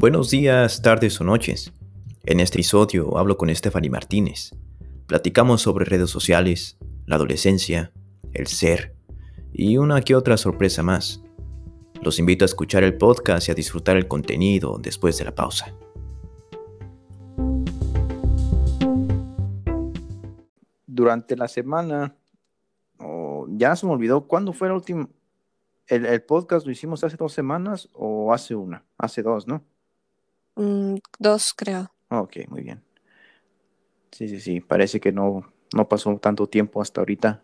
Buenos días, tardes o noches. En este episodio hablo con Stephanie Martínez. Platicamos sobre redes sociales, la adolescencia, el ser y una que otra sorpresa más. Los invito a escuchar el podcast y a disfrutar el contenido después de la pausa. Durante la semana, o ya se me olvidó, ¿cuándo fue el último? El podcast lo hicimos hace dos semanas o hace una? Hace dos, ¿no? Mm, dos, creo. Ok, muy bien. Sí, sí, sí, parece que no, no pasó tanto tiempo hasta ahorita.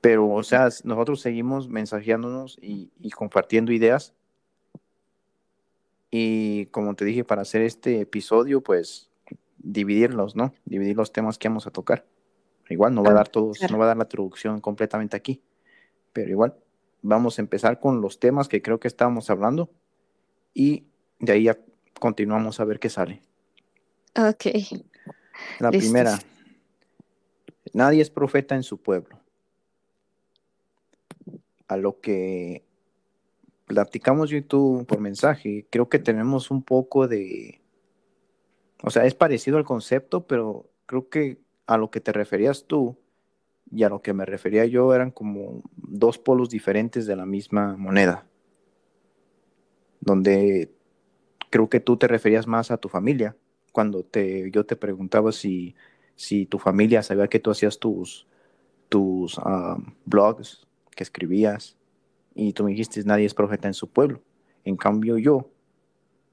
Pero, o sea, nosotros seguimos mensajeándonos y, y compartiendo ideas. Y como te dije, para hacer este episodio, pues dividirlos, ¿no? Dividir los temas que vamos a tocar. Igual no va a Ah, dar todos, claro. no va a dar la introducción completamente aquí. Pero igual, vamos a empezar con los temas que creo que estábamos hablando. Y de ahí ya continuamos a ver qué sale. Ok. La Listos. primera, nadie es profeta en su pueblo. A lo que platicamos yo y tú por mensaje, creo que tenemos un poco de, o sea, es parecido al concepto, pero creo que a lo que te referías tú y a lo que me refería yo eran como dos polos diferentes de la misma moneda, donde creo que tú te referías más a tu familia cuando te, yo te preguntaba si, si tu familia sabía que tú hacías tus, tus blogs, que escribías, y tú me dijiste, nadie es profeta en su pueblo. En cambio yo,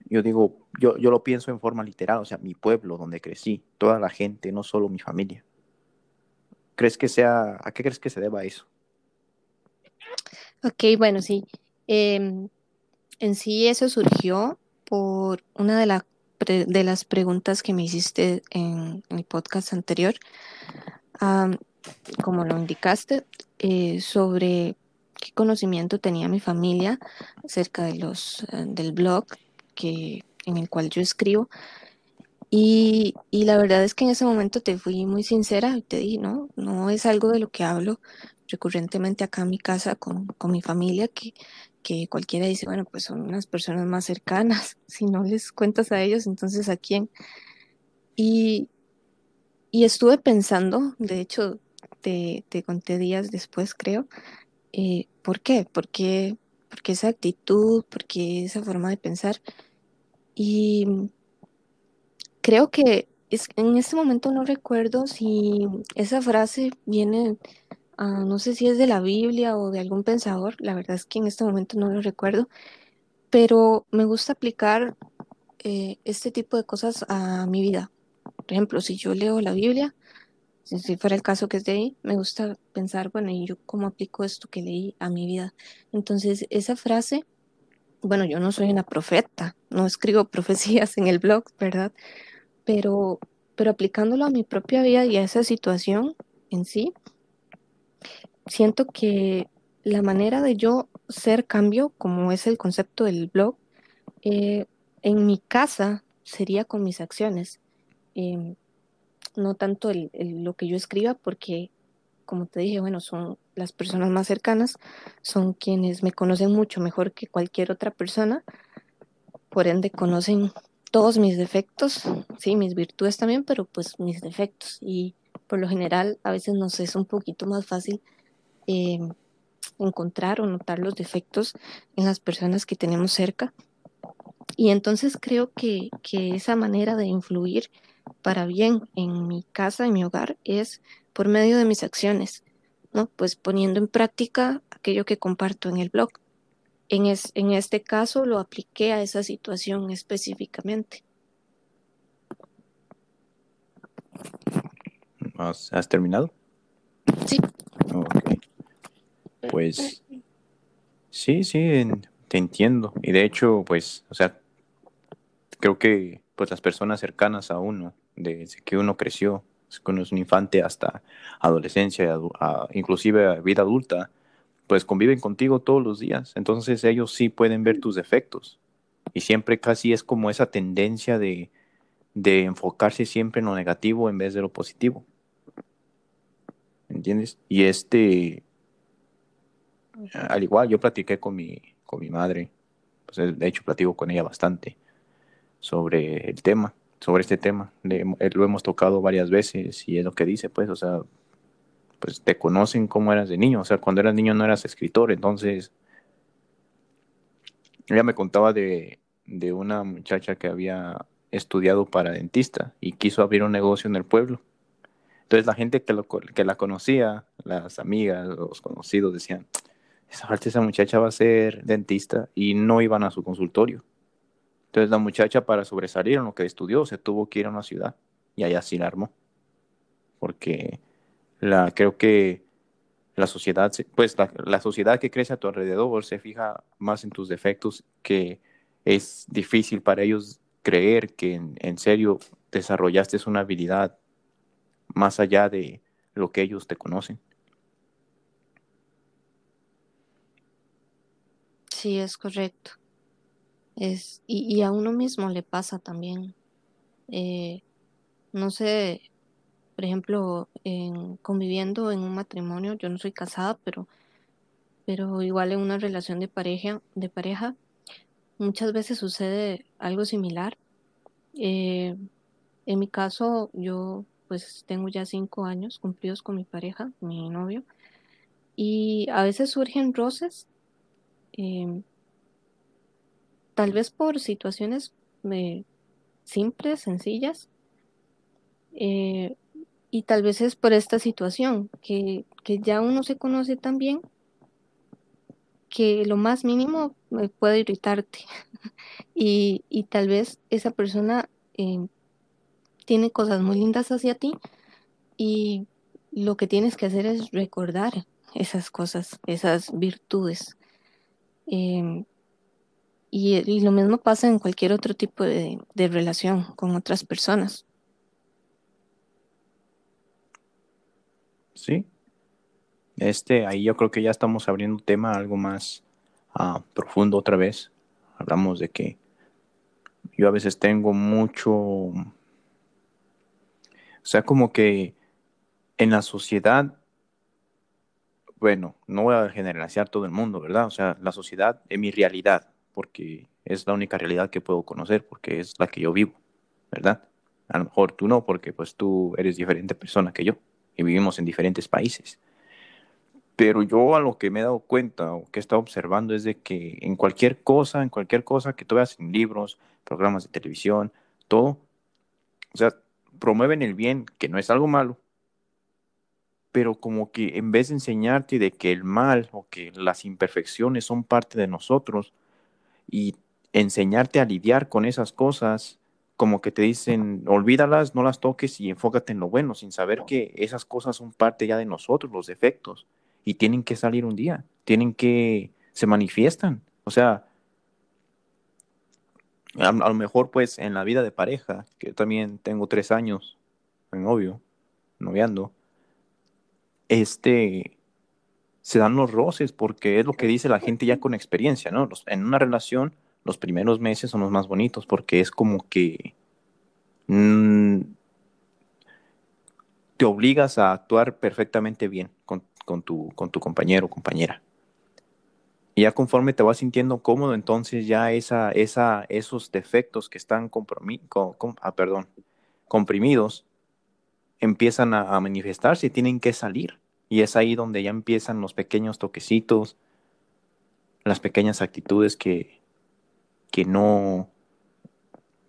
yo digo, yo, yo lo pienso en forma literal, o sea, mi pueblo donde crecí, toda la gente, no solo mi familia. ¿Crees que sea, a qué crees que se deba eso? Ok, bueno, sí. Em, en sí eso surgió por una de, la de las preguntas que me hiciste en el podcast anterior, Am, como lo indicaste, eh, sobre qué conocimiento tenía mi familia acerca de los, eh, del blog que, en el cual yo escribo. Y, y la verdad es que en ese momento te fui muy sincera y te dije, no, no es algo de lo que hablo recurrentemente acá en mi casa con, con mi familia, que, que cualquiera dice, bueno, pues son unas personas más cercanas, si no les cuentas a ellos, entonces a quién. Y, y estuve pensando, de hecho, te, te conté días después, creo, eh, ¿por qué? ¿Por qué? ¿Por qué esa actitud? ¿Por qué esa forma de pensar? Y creo que es, en este momento no recuerdo si esa frase viene, ah, no sé si es de la Biblia o de algún pensador, la verdad es que en este momento no lo recuerdo, pero me gusta aplicar eh, este tipo de cosas a mi vida. Por ejemplo, si yo leo la Biblia, si, si fuera el caso que es de ahí, me gusta pensar, bueno, ¿y yo cómo aplico esto que leí a mi vida? Entonces, esa frase, bueno, yo no soy una profeta, no escribo profecías en el blog, ¿verdad? Pero, pero aplicándolo a mi propia vida y a esa situación en sí, siento que la manera de yo ser cambio, como es el concepto del blog, eh, en mi casa sería con mis acciones. Eh, no tanto el- lo que yo escriba, porque como te dije, bueno, son las personas más cercanas, son quienes me conocen mucho mejor que cualquier otra persona, por ende conocen todos mis defectos, sí, mis virtudes también, pero pues mis defectos. Y por lo general a veces nos es un poquito más fácil eh, encontrar o notar los defectos en las personas que tenemos cerca. Y entonces creo que, que esa manera de influir para bien en mi casa, en mi hogar, es por medio de mis acciones, ¿no? Pues poniendo en práctica aquello que comparto en el blog. En, es, en este caso lo apliqué a esa situación específicamente. ¿Has, has terminado? Sí. Pues sí, sí, te entiendo. Y de hecho, pues, o sea, creo que pues las personas cercanas a uno, desde que uno creció, que uno es un infante hasta adolescencia, inclusive vida adulta, pues conviven contigo todos los días. Entonces ellos sí pueden ver tus defectos. Y siempre casi es como esa tendencia de, de enfocarse siempre en lo negativo en vez de lo positivo. ¿Entiendes? Y este, al igual, yo platiqué con mi, con mi madre, pues de hecho platico con ella bastante sobre el tema, sobre este tema. lo hemos tocado varias veces y es lo que dice, pues, o sea, pues te conocen como eras de niño, o sea, cuando eras niño no eras escritor, entonces ella me contaba de, de una muchacha que había estudiado para dentista y quiso abrir un negocio en el pueblo. Entonces la gente que, lo, que la conocía, las amigas, los conocidos decían, esa, esa muchacha va a ser dentista y no iban a su consultorio. Entonces la muchacha para sobresalir en lo que estudió se tuvo que ir a una ciudad y allá sí la armó. Porque la, creo que la sociedad, pues la, sociedad que crece a tu alrededor se fija más en tus defectos que es difícil para ellos creer que en, serio desarrollaste una habilidad más allá de lo que ellos te conocen. Sí, es correcto. Es, y, a uno mismo le pasa también. Eh, no sé, por ejemplo, en, conviviendo en un matrimonio, yo no soy casada, pero, pero igual en una relación de pareja, de pareja, muchas veces sucede algo similar. Eh, en mi caso, yo pues tengo ya cinco años cumplidos con mi pareja, mi novio, y a veces surgen roces, em, tal vez por situaciones eh, simples, sencillas, eh, y tal vez es por esta situación, que, ya uno se conoce tan bien que lo más mínimo puede irritarte. y, tal vez esa persona eh, tiene cosas muy lindas hacia ti y lo que tienes que hacer es recordar esas cosas, esas virtudes. Em, y, lo mismo pasa en cualquier otro tipo de relación con otras personas. Sí. Este, ahí yo creo que ya estamos abriendo un tema algo más ah, profundo otra vez. Hablamos de que yo a veces tengo mucho, o sea, como que en la sociedad, bueno, no voy a generalizar todo el mundo, ¿verdad? O sea, la sociedad es mi realidad, porque es la única realidad que puedo conocer, porque es la que yo vivo, ¿verdad? A lo mejor tú no, porque pues tú eres diferente persona que yo y vivimos en diferentes países. Pero yo a lo que me he dado cuenta o que he estado observando es de que en cualquier cosa, en cualquier cosa que tú veas en libros, programas de televisión, todo, o sea, promueven el bien, que no es algo malo, pero como que en vez de enseñarte de que el mal o que las imperfecciones son parte de nosotros y enseñarte a lidiar con esas cosas, como que te dicen, olvídalas, no las toques y enfócate en lo bueno, sin saber que esas cosas son parte ya de nosotros, los defectos, y tienen que salir un día, tienen que, se manifiestan. O sea, a, lo mejor pues en la vida de pareja, que yo también tengo tres años en novio, noviando, este, se dan los roces porque es lo que dice la gente ya con experiencia, ¿no? en una relación los primeros meses son los más bonitos porque es como que mm, te obligas a actuar perfectamente bien con, tu, con tu compañero o compañera. Y ya conforme te vas sintiendo cómodo, entonces ya esa, esa, esos defectos que están ah, perdón, comprimidos empiezan a, a, manifestarse y tienen que salir. Y es ahí donde ya empiezan los pequeños toquecitos, las pequeñas actitudes que, que no,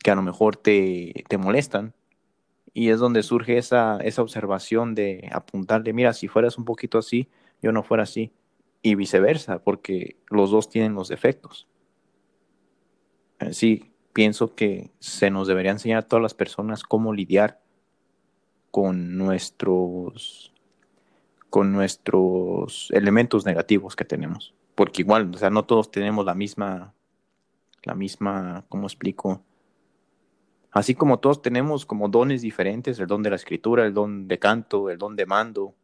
que a lo mejor te, te molestan. Y es donde surge esa, esa observación de apuntarle, mira, si fueras un poquito así, yo no fuera así. Y viceversa, porque los dos tienen los defectos. Sí, pienso que se nos debería enseñar a todas las personas cómo lidiar con nuestros con nuestros elementos negativos que tenemos. Porque igual, o sea, no todos tenemos la misma la misma, ¿cómo explico? Así como todos tenemos como dones diferentes, el don de la escritura, el don de canto, el don de mando,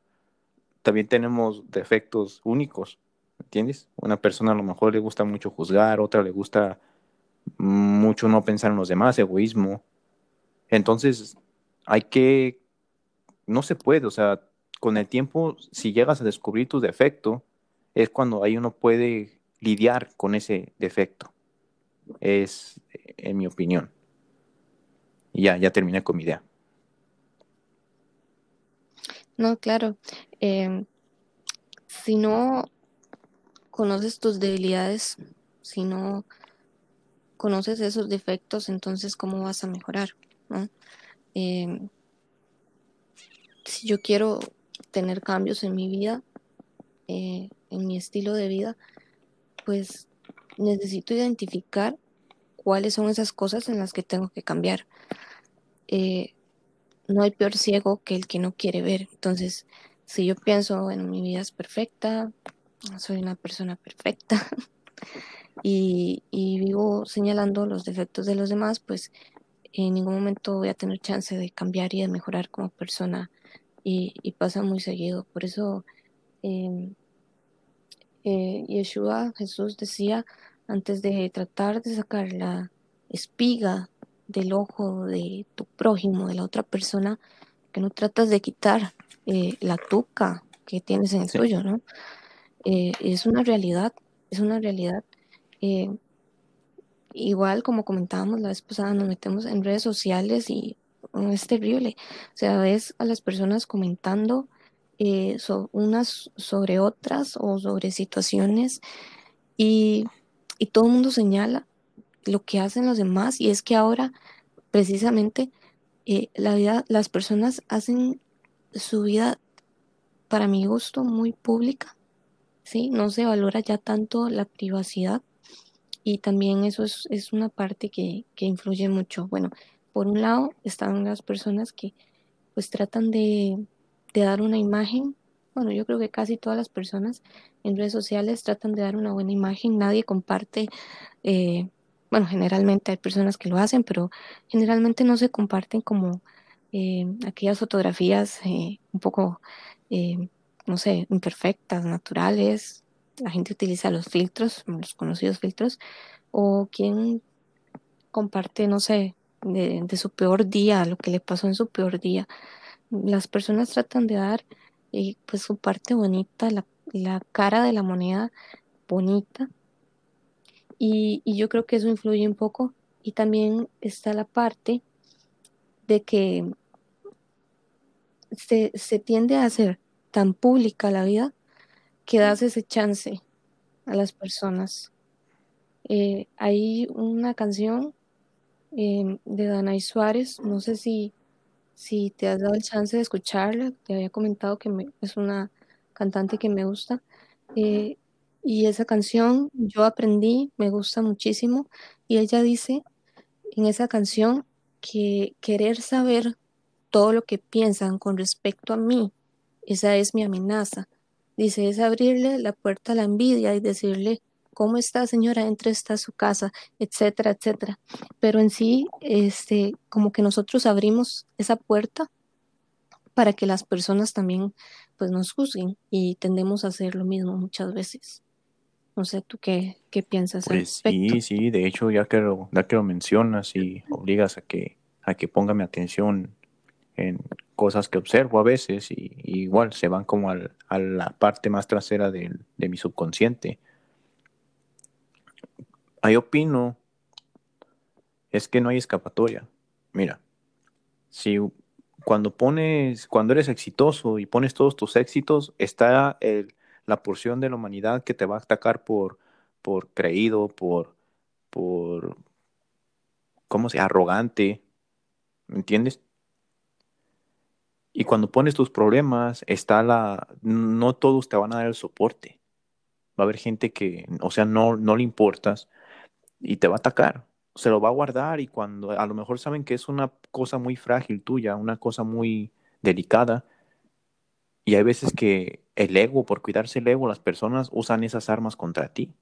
también tenemos defectos únicos, ¿entiendes? Una persona a lo mejor le gusta mucho juzgar, otra le gusta mucho no pensar en los demás, egoísmo. Entonces, hay que, no se puede, o sea, con el tiempo, si llegas a descubrir tu defecto, es cuando ahí uno puede lidiar con ese defecto es en mi opinión. Y ya, ya terminé con mi idea. No, claro. Em, si no conoces tus debilidades, si no conoces esos defectos, entonces ¿cómo vas a mejorar? Em, si yo quiero tener cambios en mi vida, eh, en mi estilo de vida, pues necesito identificar cuáles son esas cosas en las que tengo que cambiar. Eh, no hay peor ciego que el que no quiere ver. Entonces, si yo pienso, bueno, mi vida es perfecta, soy una persona perfecta y, vivo señalando los defectos de los demás, pues en ningún momento voy a tener chance de cambiar y de mejorar como persona y, pasa muy seguido. Por eso em, eh, Yeshua, Jesús decía, antes de tratar de sacar la espiga del ojo de tu prójimo, de la otra persona, que no tratas de quitar eh, la tuca que tienes en el tuyo, ¿no? Eh, es una realidad, es una realidad. Eh, igual como comentábamos la vez pasada, nos metemos en redes sociales y es terrible. O sea, ves a las personas comentando eh, unas sobre otras o sobre situaciones y, todo el mundo señala lo que hacen los demás y es que ahora precisamente eh, la vida, las personas hacen su vida para mi gusto muy pública, ¿sí? No se valora ya tanto la privacidad y también eso es, es una parte que, que influye mucho. Bueno, por un lado están las personas que pues tratan de, dar una imagen. Bueno, yo creo que casi todas las personas en redes sociales tratan de dar una buena imagen. Nadie comparte, eh, bueno, generalmente hay personas que lo hacen, pero generalmente no se comparten como eh, aquellas fotografías eh, un poco, no sé, imperfectas, naturales. La gente utiliza los filtros, los conocidos filtros, o quien comparte, no sé, de, su peor día, lo que le pasó en su peor día. Las personas tratan de dar eh, pues su parte bonita, la, cara de la moneda bonita. Y, yo creo que eso influye un poco. Y también está la parte de que se, tiende a hacer tan pública la vida que das ese chance a las personas. Eh, hay una canción Em, de Danay Suárez. No sé si, si te has dado el chance de escucharla. Te había comentado que es una cantante que me gusta. Eh, y esa canción yo aprendí, me gusta muchísimo. Y ella dice en esa canción que querer saber todo lo que piensan con respecto a mí, esa es mi amenaza. Dice, es abrirle la puerta a la envidia y decirle, ¿cómo está señora? Entre esta su casa, etcétera, etcétera. Pero en sí, este, como que nosotros abrimos esa puerta para que las personas también pues nos juzguen y tendemos a hacer lo mismo muchas veces. No sé, ¿tú qué, qué piensas? Pues sí, sí, de hecho ya que, lo, ya que lo mencionas y obligas a que, a que ponga mi atención en cosas que observo a veces y, igual se van como al, a la parte más trasera de, de mi subconsciente ahí opino es que no hay escapatoria. Mira, si cuando pones, cuando eres exitoso y pones todos tus éxitos, está la porción de la humanidad que te va a atacar por, por creído, por, por, ¿cómo se? Arrogante, ¿me entiendes? Y cuando pones tus problemas, está la, no todos te van a dar el soporte. Va a haber gente que, o sea, no, no le importas, y te va a atacar. Se lo va a guardar y cuando a lo mejor saben que es una cosa muy frágil tuya, una cosa muy delicada, y hay veces que el ego, por cuidarse el ego, las personas usan esas armas contra ti.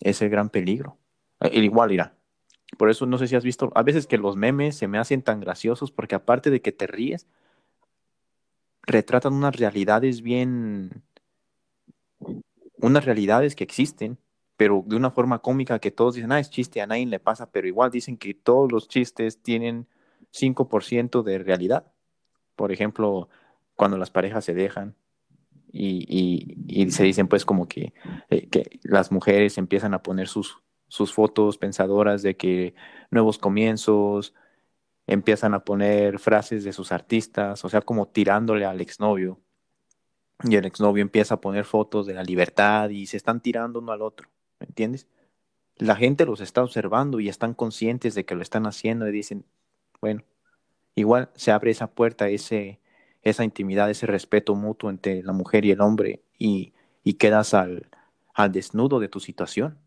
Es el gran peligro. El igual irá. Por eso no sé si has visto, a veces que los memes se me hacen tan graciosos porque aparte de que te ríes, retratan unas realidades bien, unas realidades que existen pero de una forma cómica que todos dicen, ah, es chiste, a nadie le pasa, pero igual dicen que todos los chistes tienen 5% de realidad. Por ejemplo, cuando las parejas se dejan y, se dicen pues como que, eh, que, las mujeres empiezan a poner sus fotos pensadoras de que nuevos comienzos empiezan a poner frases de sus artistas, o sea, como tirándole al exnovio. Y el exnovio empieza a poner fotos de la libertad y se están tirando uno al otro, ¿me entiendes? La gente los está observando y están conscientes de que lo están haciendo y dicen, bueno, igual se abre esa puerta, ese, esa intimidad, ese respeto mutuo entre la mujer y el hombre y, y quedas al, al desnudo de tu situación.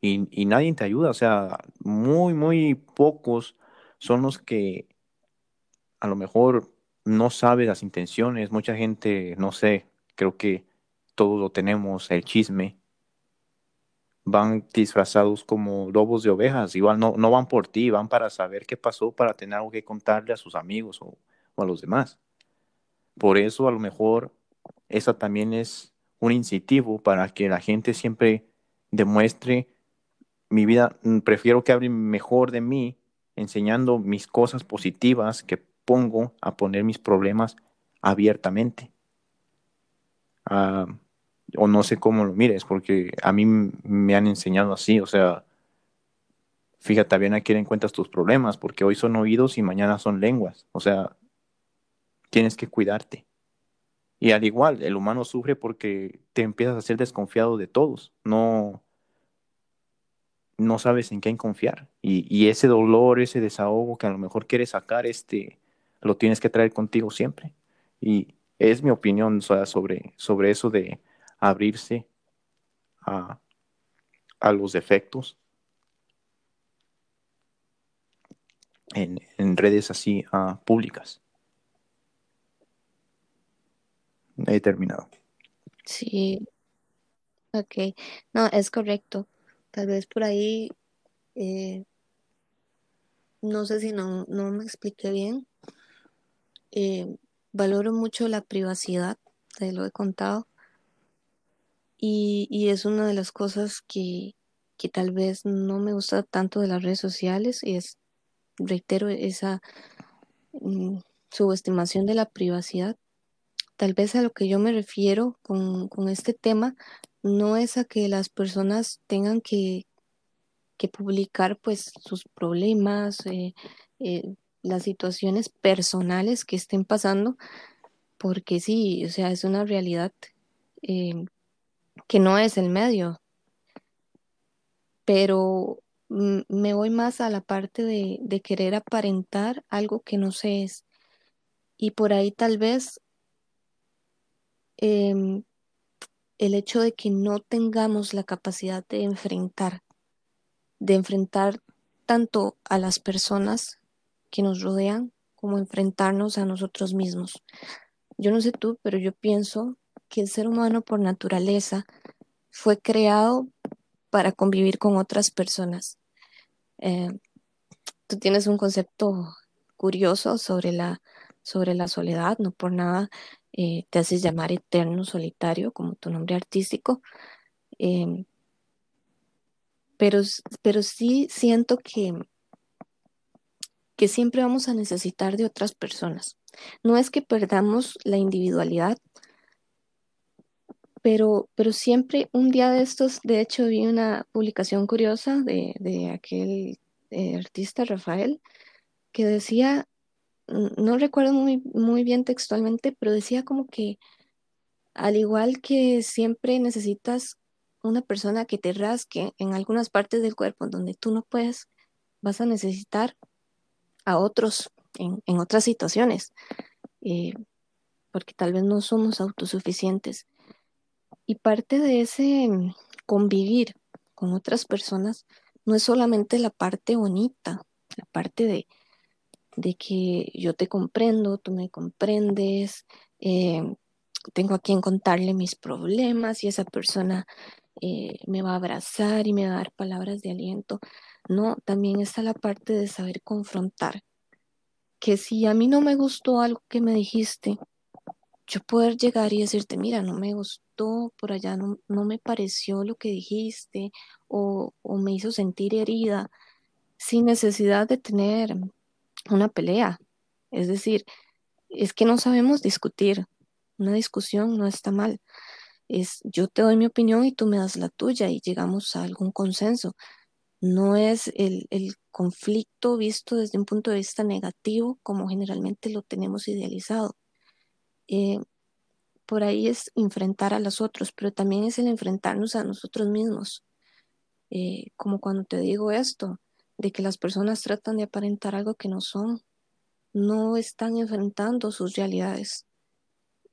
Y, y nadie te ayuda, o sea, muy, muy pocos son los que a lo mejor no sabe las intenciones, mucha gente, no sé, creo que todos lo tenemos, el chisme, van disfrazados como lobos de ovejas, igual no, no van por ti, van para saber qué pasó, para tener algo que contarle a sus amigos o, a los demás. Por eso a lo mejor esa también es un incentivo para que la gente siempre demuestre mi vida, mm, prefiero que hablen mejor de mí enseñando mis cosas positivas que pongo a poner mis problemas abiertamente. Ah, o no sé cómo lo mires, porque a mí me han enseñado así, o sea, fíjate bien a quién encuentras tus problemas, porque hoy son oídos y mañana son lenguas, o sea, tienes que cuidarte. Y al igual, el humano sufre porque te empiezas a ser desconfiado de todos, no, no sabes en quién confiar. Y, ese dolor, ese desahogo que a lo mejor quieres sacar, este, lo tienes que traer contigo siempre. Y es mi opinión sobre, sobre eso de abrirse a, los defectos en, redes así uh, públicas. He terminado. Sí. Ok. No, es correcto. Tal vez por ahí, eh, no sé si no, no me expliqué bien. Eh, valoro mucho la privacidad, te lo he contado. Y, es una de las cosas que, que tal vez no me gusta tanto de las redes sociales y es, reitero, esa mm, subestimación de la privacidad. Tal vez a lo que yo me refiero con, con este tema no es a que las personas tengan que, que publicar pues sus problemas, eh, eh, las situaciones personales que estén pasando, porque sí, o sea, es una realidad eh, que no es el medio. Pero me voy más a la parte de, de querer aparentar algo que no se es. Y por ahí tal vez em, el hecho de que no tengamos la capacidad de enfrentar, de enfrentar tanto a las personas que nos rodean como enfrentarnos a nosotros mismos. Yo no sé tú, pero yo pienso que el ser humano por naturaleza fue creado para convivir con otras personas. Eh, tú tienes un concepto curioso sobre la, sobre la soledad, no por nada eh, te haces llamar eterno solitario como tu nombre artístico. Em, pero, pero sí siento que, que siempre vamos a necesitar de otras personas. No es que perdamos la individualidad, pero, pero siempre un día de estos, de hecho vi una publicación curiosa de, de aquel eh, artista Rafael que decía no recuerdo muy, muy bien textualmente, pero decía como que al igual que siempre necesitas una persona que te rasque en algunas partes del cuerpo donde tú no puedes, vas a necesitar a otros en, otras situaciones, eh, porque tal vez no somos autosuficientes. Y parte de ese convivir con otras personas no es solamente la parte bonita, la parte de, de que yo te comprendo, tú me comprendes, eh, tengo a quien contarle mis problemas y esa persona eh, me va a abrazar y me va a dar palabras de aliento. No, también está la parte de saber confrontar, que si a mí no me gustó algo que me dijiste, yo poder llegar y decirte, mira, no me gustó, por allá no, no me pareció lo que dijiste o, o me hizo sentir herida, sin necesidad de tener una pelea. Es decir, es que no sabemos discutir. Una discusión no está mal. Es yo te doy mi opinión y tú me das la tuya y llegamos a algún consenso. no es el, conflicto visto desde un punto de vista negativo como generalmente lo tenemos idealizado. Eh, por ahí es enfrentar a los otros, pero también es el enfrentarnos a nosotros mismos. Eh, como cuando te digo esto, de que las personas tratan de aparentar algo que no son, no están enfrentando sus realidades.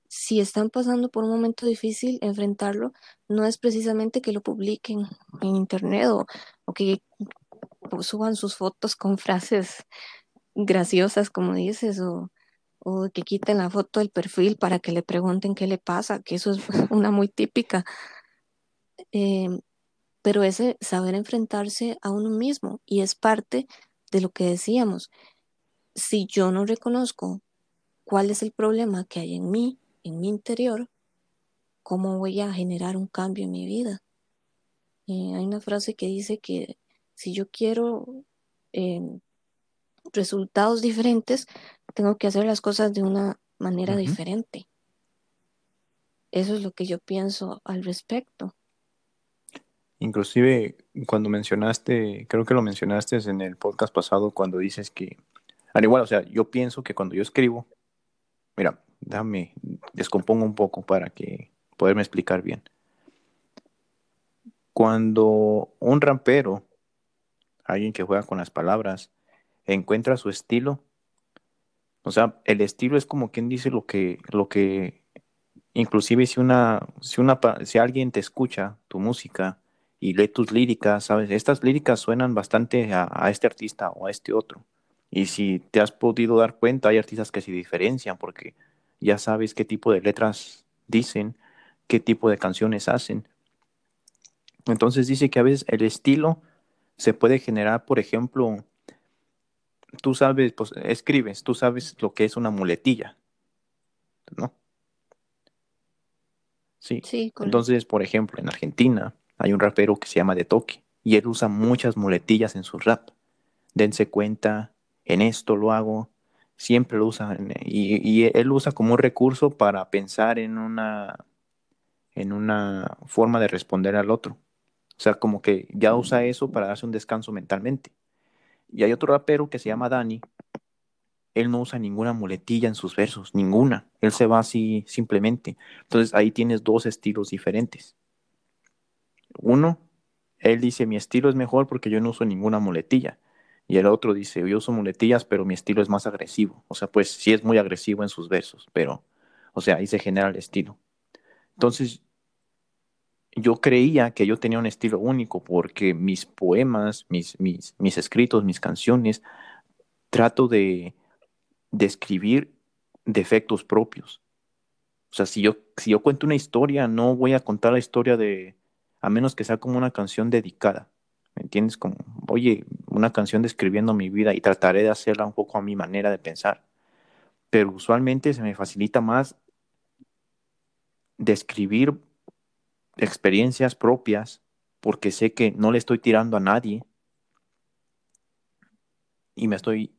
Si están pasando por un momento difícil, enfrentarlo no es precisamente que lo publiquen en internet o, o que suban sus fotos con frases graciosas, como dices, o, o que quiten la foto del perfil para que le pregunten qué le pasa, que eso es una muy típica. Em, pero ese saber enfrentarse a uno mismo y es parte de lo que decíamos. Si yo no reconozco cuál es el problema que hay en mí, en mi interior, ¿cómo voy a generar un cambio en mi vida? Eh, hay una frase que dice que si yo quiero em, resultados diferentes, tengo que hacer las cosas de una manera diferente. Eso es lo que yo pienso al respecto. Inclusive cuando mencionaste, creo que lo mencionaste en el podcast pasado, cuando dices que, al igual, o sea, yo pienso que cuando yo escribo, mira, déjame, descompongo un poco para que poderme explicar bien. Cuando un rampero, alguien que juega con las palabras, encuentra su estilo. O sea, el estilo es como quien dice lo que, lo que, inclusive si una, si una, si alguien te escucha tu música y lee tus líricas, sabes, estas líricas suenan bastante a, a este artista o a este otro. Y si te has podido dar cuenta, hay artistas que se diferencian porque ya sabes qué tipo de letras dicen, qué tipo de canciones hacen. Entonces dice que a veces el estilo se puede generar, por ejemplo, tú sabes, pues escribes, tú sabes lo que es una muletilla, ¿no? Sí. sí Entonces, por ejemplo, en Argentina hay un rapero que se llama De Toque y él usa muchas muletillas en su rap. Dense cuenta, en esto lo hago, siempre lo usa y, y él usa como un recurso para pensar en una en una forma de responder al otro. O sea, como que ya usa eso para darse un descanso mentalmente. Y hay otro rapero que se llama Dani. Él no usa ninguna muletilla en sus versos, ninguna. Él se va así simplemente. Entonces ahí tienes dos estilos diferentes. Uno, él dice, mi estilo es mejor porque yo no uso ninguna muletilla. Y el otro dice, yo uso muletillas, pero mi estilo es más agresivo. O sea, pues sí es muy agresivo en sus versos, pero, o sea, ahí se genera el estilo. Entonces, yo creía que yo tenía un estilo único porque mis poemas, mis, mis, mis escritos, mis canciones, trato de, de escribir defectos propios. O sea, si yo, si yo cuento una historia, no voy a contar la historia de, a menos que sea como una canción dedicada. ¿Me entiendes? Como, oye, una canción describiendo mi vida y trataré de hacerla un poco a mi manera de pensar. Pero usualmente se me facilita más describir experiencias propias, porque sé que no le estoy tirando a nadie y me estoy,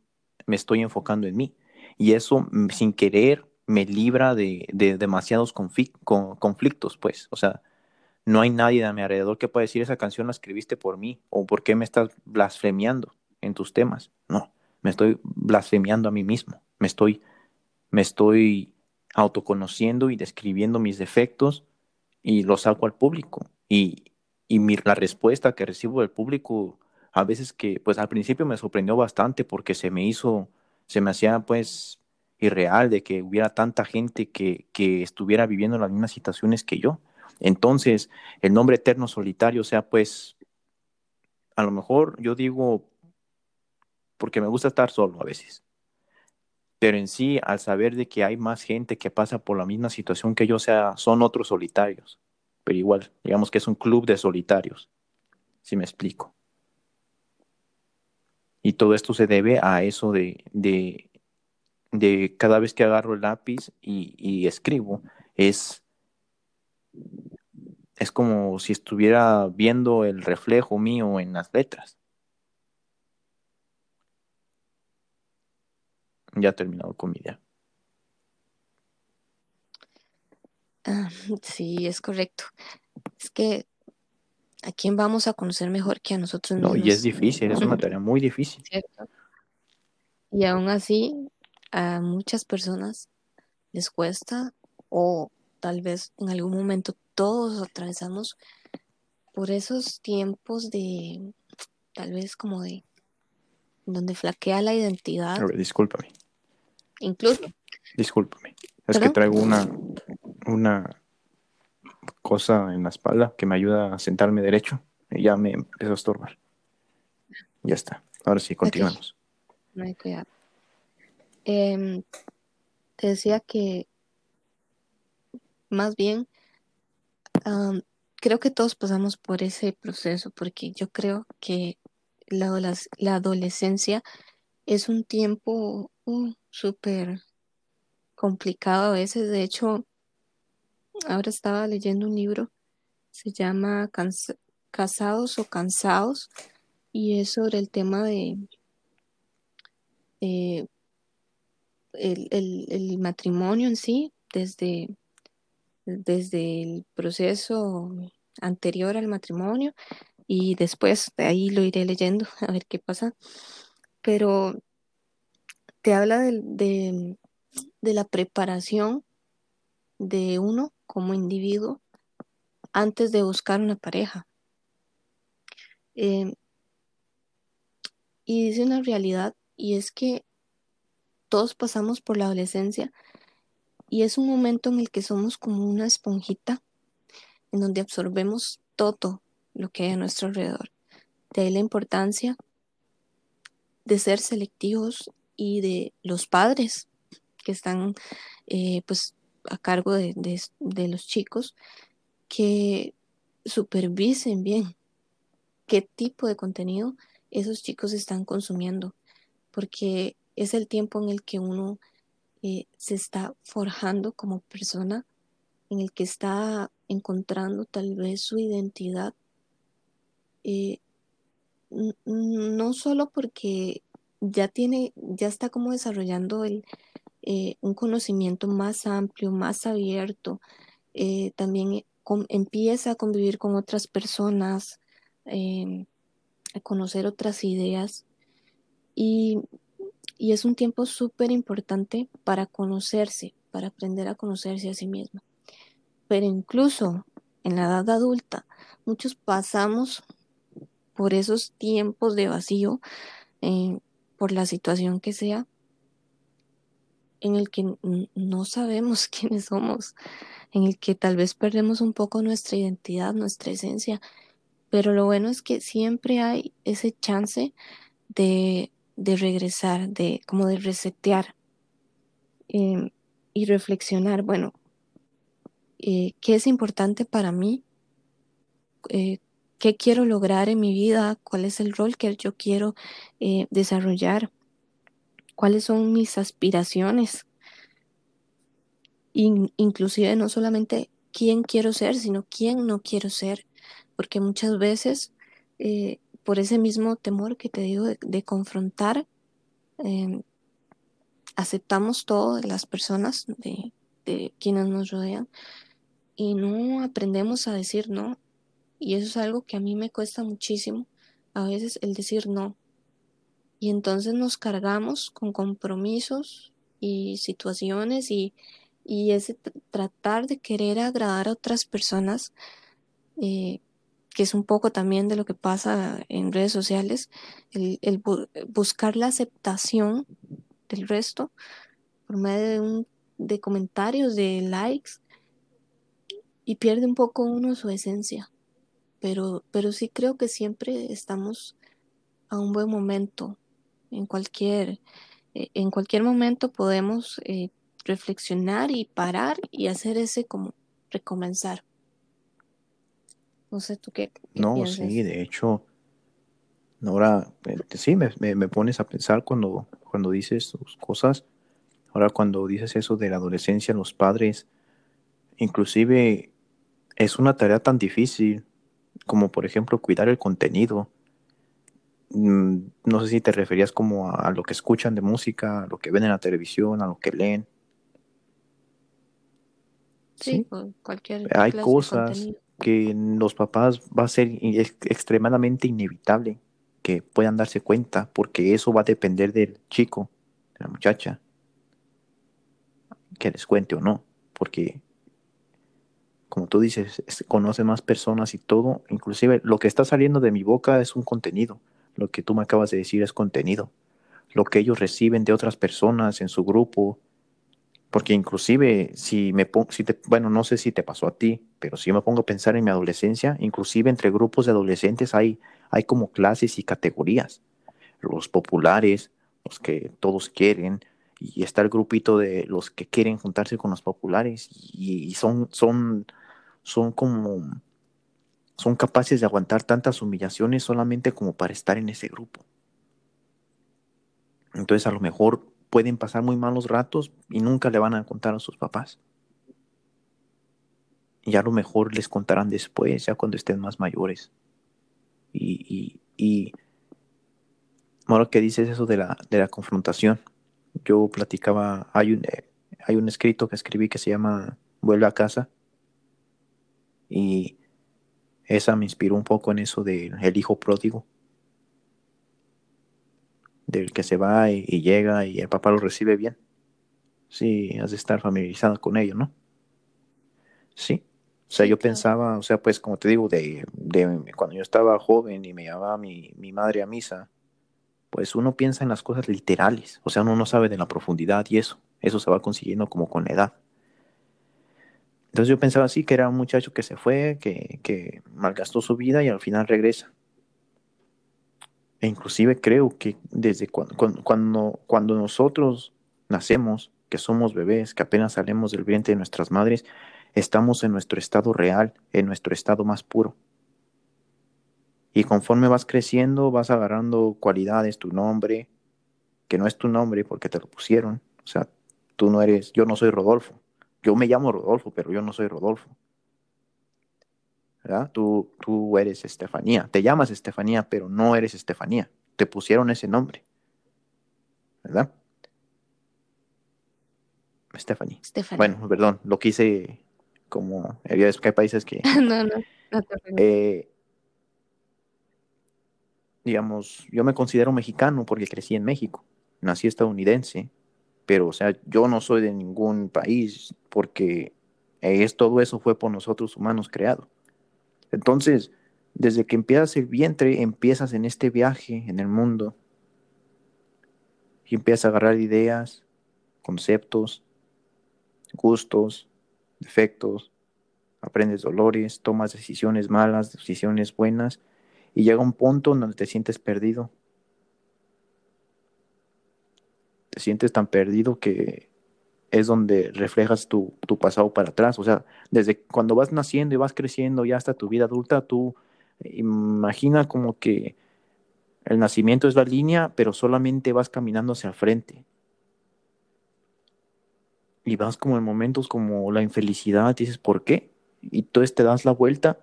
me estoy enfocando en mí. Y eso mm, sin querer me libra de, demasiados conflictos, pues. O sea, no hay nadie a mi alrededor que pueda decir esa canción la escribiste por mí o por qué me estás blasfemiando en tus temas. No, me estoy blasfemiando a mí mismo. Me estoy, me estoy autoconociendo y describiendo mis defectos y lo saco al público. Y, y la respuesta que recibo del público, a veces que, pues al principio me sorprendió bastante porque se me hizo, se me hacía pues irreal de que hubiera tanta gente que, que estuviera viviendo las mismas situaciones que yo. Entonces, el nombre eterno solitario, o sea, pues, a lo mejor yo digo, porque me gusta estar solo a veces. Pero en sí, al saber de que hay más gente que pasa por la misma situación que yo, sea, son otros solitarios. Pero igual, digamos que es un club de solitarios, si me explico. Y todo esto se debe a eso de, de, de cada vez que agarro el lápiz y, y escribo, es, es como si estuviera viendo el reflejo mío en las letras. Ya terminado con mi idea. Ah, sí, es correcto. Es que ¿A quién vamos a conocer mejor que a nosotros No, mismos? y es difícil, es una tarea muy difícil. ¿cierto? Y aún así, a muchas personas les cuesta o tal vez en algún momento todos atravesamos por esos tiempos de, tal vez como de, donde flaquea la identidad, A ver, discúlpame, incluso, discúlpame. Es que traigo una, una cosa en la espalda que me ayuda a sentarme derecho y ya me empezó a estorbar. Ya está. Ahora sí, continuamos. no hay cuidado. Em, te decía que más bien creo que todos pasamos por ese proceso porque yo creo que la adolescencia es un tiempo uh, súper complicado a veces. De hecho, ahora estaba leyendo un libro, se llama Casados o Cansados y es sobre el tema de eh, el, el- el matrimonio en sí, desde, desde el proceso anterior al matrimonio y después de ahí lo iré leyendo a ver qué pasa. Pero te habla de, de la preparación de uno como individuo antes de buscar una pareja. Eh, y dice una realidad y es que todos pasamos por la adolescencia y es un momento en el que somos como una esponjita en donde absorbemos todo lo que hay a nuestro alrededor. De ahí la importancia de ser selectivos y de los padres que están eh, pues a cargo de, de- los chicos que supervisen bien qué tipo de contenido esos chicos están consumiendo, porque es el tiempo en el que uno eh, se está forjando como persona, en el que está encontrando tal vez su identidad, eh, no solo porque ya tiene, ya está como desarrollando el, eh, un conocimiento más amplio, más abierto, eh, también eh, empieza a convivir con otras personas, em, a conocer otras ideas y, y es un tiempo súper importante para conocerse, para aprender a conocerse a sí mismo. Pero incluso en la edad adulta, muchos pasamos por esos tiempos de vacío, por la situación que sea, en el que no sabemos quiénes somos, en el que tal vez perdemos un poco nuestra identidad, nuestra esencia, pero lo bueno es que siempre hay ese chance de, de regresar, de como de resetear eh, y reflexionar, bueno, eh, ¿qué es importante para mí? Eh, ¿qué quiero lograr en mi vida? ¿Cuál es el rol que yo quiero eh, desarrollar? ¿Cuáles son mis aspiraciones? In- inclusive no solamente quién quiero ser, sino quién no quiero ser, porque muchas veces eh, por ese mismo temor que te digo de, confrontar, eh, aceptamos todo de las personas, de, de quienes nos rodean, y no aprendemos a decir no. Y eso es algo que a mí me cuesta muchísimo, a veces el decir no. Y entonces nos cargamos con compromisos y situaciones y, y ese tr- tratar de querer agradar a otras personas, eh, que es un poco también de lo que pasa en redes sociales, el, el bu- buscar la aceptación del resto por medio de, un, de comentarios, de likes, y pierde un poco uno su esencia. Pero, pero sí creo que siempre estamos a un buen momento. En cualquier, eh, en cualquier momento podemos eh, reflexionar y parar y hacer ese como recomenzar. No sé tú qué, qué No, piensas. sí, de hecho, ahora eh, sí me, me- me pones a pensar cuando, cuando dices tus cosas. Ahora cuando dices eso de la adolescencia, los padres, inclusive es una tarea tan difícil como por ejemplo cuidar el contenido. Mm, No sé si te referías como a, a lo que escuchan de música, a lo que ven en la televisión, a lo que leen. Sí, Sí, cualquier hay clase de cosas contenido. que los papás va a ser extremadamente inevitable que puedan darse cuenta, porque eso va a depender del chico, de la muchacha, que les cuente o no, porque como tú dices, conoce más personas y todo, inclusive lo que está saliendo de mi boca es un contenido, lo que tú me acabas de decir es contenido, lo que ellos reciben de otras personas en su grupo, porque inclusive si me pongo, si bueno, no sé si te pasó a ti, pero si me pongo a pensar en mi adolescencia, inclusive entre grupos de adolescentes hay, hay como clases y categorías. Los populares, los que todos quieren, y está el grupito de los que quieren juntarse con los populares y, son, son, son como, son capaces de aguantar tantas humillaciones solamente como para estar en ese grupo. Entonces a lo mejor pueden pasar muy malos ratos y nunca le van a contar a sus papás. Y a lo mejor les contarán después, ya cuando estén más mayores. Y, y, ahora que dices eso de la, de la confrontación, yo platicaba, hay un, eh, hay un escrito que escribí que se llama Vuelve a casa. Y esa me inspiró un poco en eso del hijo pródigo del que se va y, llega y el papá lo recibe bien. Sí, has de estar familiarizado con ello, ¿no? Sí. O sea, yo pensaba, o sea, pues como te digo, de, de cuando yo estaba joven y me llevaba mi, mi madre a misa, pues uno piensa en las cosas literales, o sea, uno no sabe de la profundidad y eso, eso se va consiguiendo como con la edad. Entonces yo pensaba así, que era un muchacho que se fue, que, que malgastó su vida y al final regresa. E inclusive creo que desde cuando, cuando, cuando nosotros nacemos, que somos bebés, que apenas salimos del vientre de nuestras madres, estamos en nuestro estado real, en nuestro estado más puro. Y conforme vas creciendo, vas agarrando cualidades, tu nombre, que no es tu nombre porque te lo pusieron. O sea, tú no eres, yo no soy Rodolfo. Yo me llamo Rodolfo, pero yo no soy Rodolfo. Tú, tú eres Estefanía, te llamas Estefanía, pero no eres Estefanía, te pusieron ese nombre, ¿verdad? Stephanie. Bueno, perdón, lo quise como, que hay países que... no, no, no eh, digamos, yo me considero mexicano porque crecí en México, nací estadounidense, pero, o sea, yo no soy de ningún país porque es, todo eso fue por nosotros humanos creado. Entonces, desde que empiezas el vientre, empiezas en este viaje en el mundo y empiezas a agarrar ideas, conceptos, gustos, defectos, aprendes dolores, tomas decisiones malas, decisiones buenas y llega un punto donde te sientes perdido. Te sientes tan perdido que es donde reflejas tu, pasado para atrás. O sea, desde cuando vas naciendo y vas creciendo ya hasta tu vida adulta, tú imagina como que el nacimiento es la línea, pero solamente vas caminando hacia el frente. Y vas como en momentos como la infelicidad, dices, ¿por qué? Y entonces te das la vuelta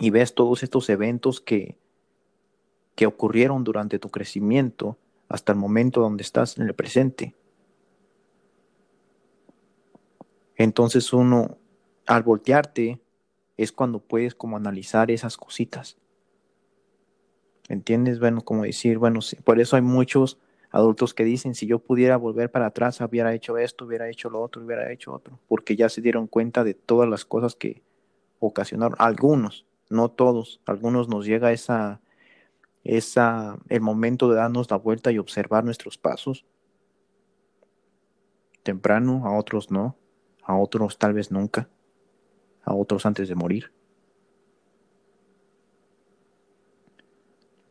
y ves todos estos eventos que, que ocurrieron durante tu crecimiento hasta el momento donde estás en el presente. Entonces uno, al voltearte, es cuando puedes como analizar esas cositas. ¿Entiendes? Bueno, como decir, bueno, por eso hay muchos adultos que dicen, si yo pudiera volver para atrás, hubiera hecho esto, hubiera hecho lo otro, hubiera hecho otro, porque ya se dieron cuenta de todas las cosas que ocasionaron, algunos, no todos, algunos nos llega esa, esa, el momento de darnos la vuelta y observar nuestros pasos temprano, a otros no a otros tal vez nunca, a otros antes de morir.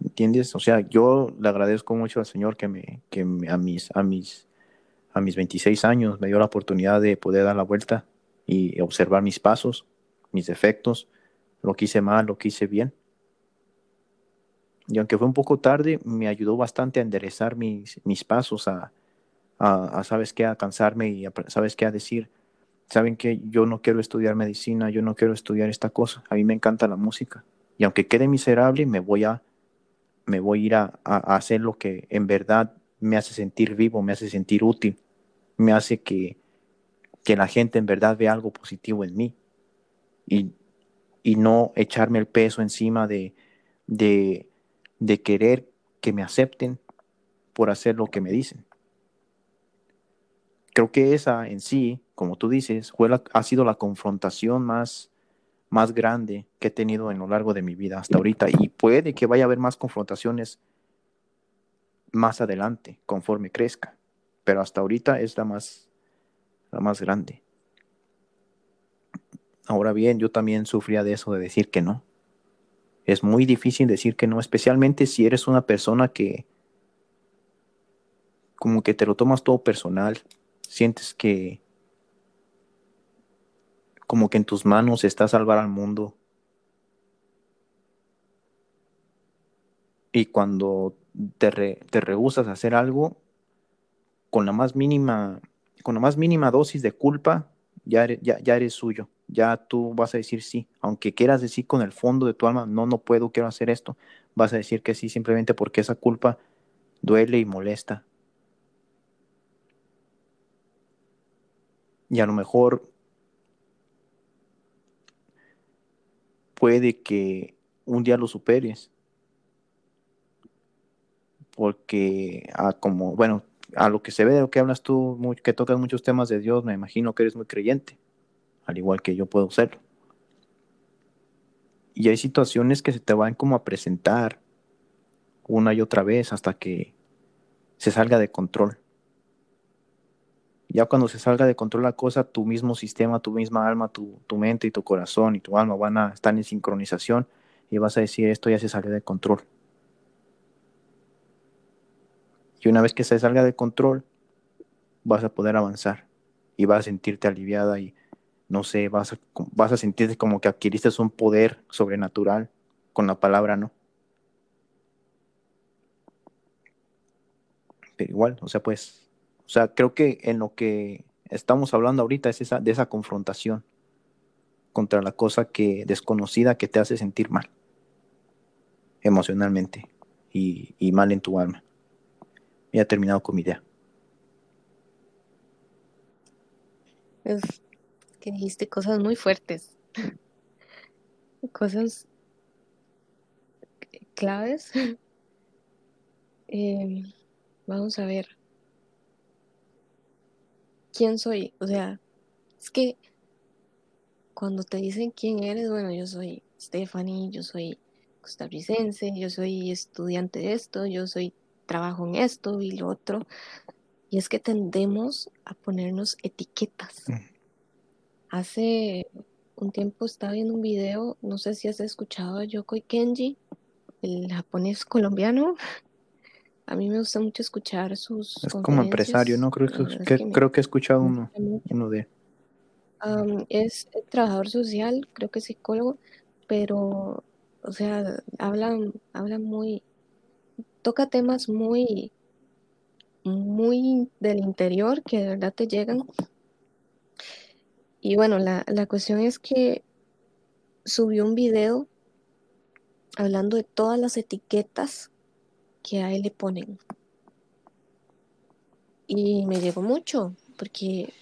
¿Entiendes? O sea, yo le agradezco mucho al Señor que me, que a mis, a mis, a mis 26 años me dio la oportunidad de poder dar la vuelta y observar mis pasos, mis defectos, lo que hice mal, lo que hice bien. Y aunque fue un poco tarde, me ayudó bastante a enderezar mis, mis pasos, a, a, a, sabes qué, a cansarme y a, sabes qué, a decir, saben que yo no quiero estudiar medicina, yo no quiero estudiar esta cosa, a mí me encanta la música. Y aunque quede miserable, me voy a, me voy a ir a, hacer lo que en verdad me hace sentir vivo, me hace sentir útil, me hace que, que la gente en verdad vea algo positivo en mí. Y y no echarme el peso encima de, de querer que me acepten por hacer lo que me dicen. Creo que esa en sí, como tú dices, fue ha sido la confrontación más, más grande que he tenido en lo largo de mi vida hasta ahorita y puede que vaya a haber más confrontaciones más adelante conforme crezca, pero hasta ahorita es la más, la más grande. Ahora bien, yo también sufría de eso de decir que no. Es muy difícil decir que no, especialmente si eres una persona que como que te lo tomas todo personal, sientes que como que en tus manos está salvar al mundo. Y cuando te, te rehusas a hacer algo, con la más mínima, con la más mínima dosis de culpa, ya ya, ya eres suyo ya tú vas a decir sí, aunque quieras decir con el fondo de tu alma, no, no puedo, quiero hacer esto, vas a decir que sí simplemente porque esa culpa duele y molesta. Y a lo mejor puede que un día lo superes. Porque a como, bueno, a lo que se ve de lo que hablas tú, que tocas muchos temas de Dios, me imagino que eres muy creyente al igual que yo puedo serlo. Y hay situaciones que se te van como a presentar una y otra vez hasta que se salga de control. Ya cuando se salga de control la cosa, tu mismo sistema, tu misma alma, tu, mente y tu corazón y tu alma van a estar en sincronización y vas a decir esto ya se salió de control. Y una vez que se salga de control, vas a poder avanzar y vas a sentirte aliviada y no sé, vas a, vas a sentirte como que adquiriste un poder sobrenatural con la palabra, ¿no? Pero igual, o sea, pues, o sea, creo que en lo que estamos hablando ahorita es esa, de esa confrontación contra la cosa que desconocida que te hace sentir mal emocionalmente y, y mal en tu alma. Ya he terminado con mi idea. Que dijiste cosas muy fuertes, cosas claves. Em, vamos a ver. ¿Quién soy? O sea, es que cuando te dicen quién eres, bueno, yo soy Stephanie, yo soy costarricense, yo soy estudiante de esto, yo soy trabajo en esto y lo otro. Y es que tendemos a ponernos etiquetas. Hace un tiempo estaba viendo un video, no sé si has escuchado a Yokoi Kenji, el japonés colombiano. A mí me gusta mucho escuchar sus. Es como empresario, ¿no? Creo que, creo que he escuchado uno, uno de. es trabajador social, creo que es psicólogo, pero, o sea, habla, habla muy. toca temas muy. muy del interior que de verdad te llegan y bueno, la, cuestión es que subió un video hablando de todas las etiquetas que a él le ponen. Y me llegó mucho, porque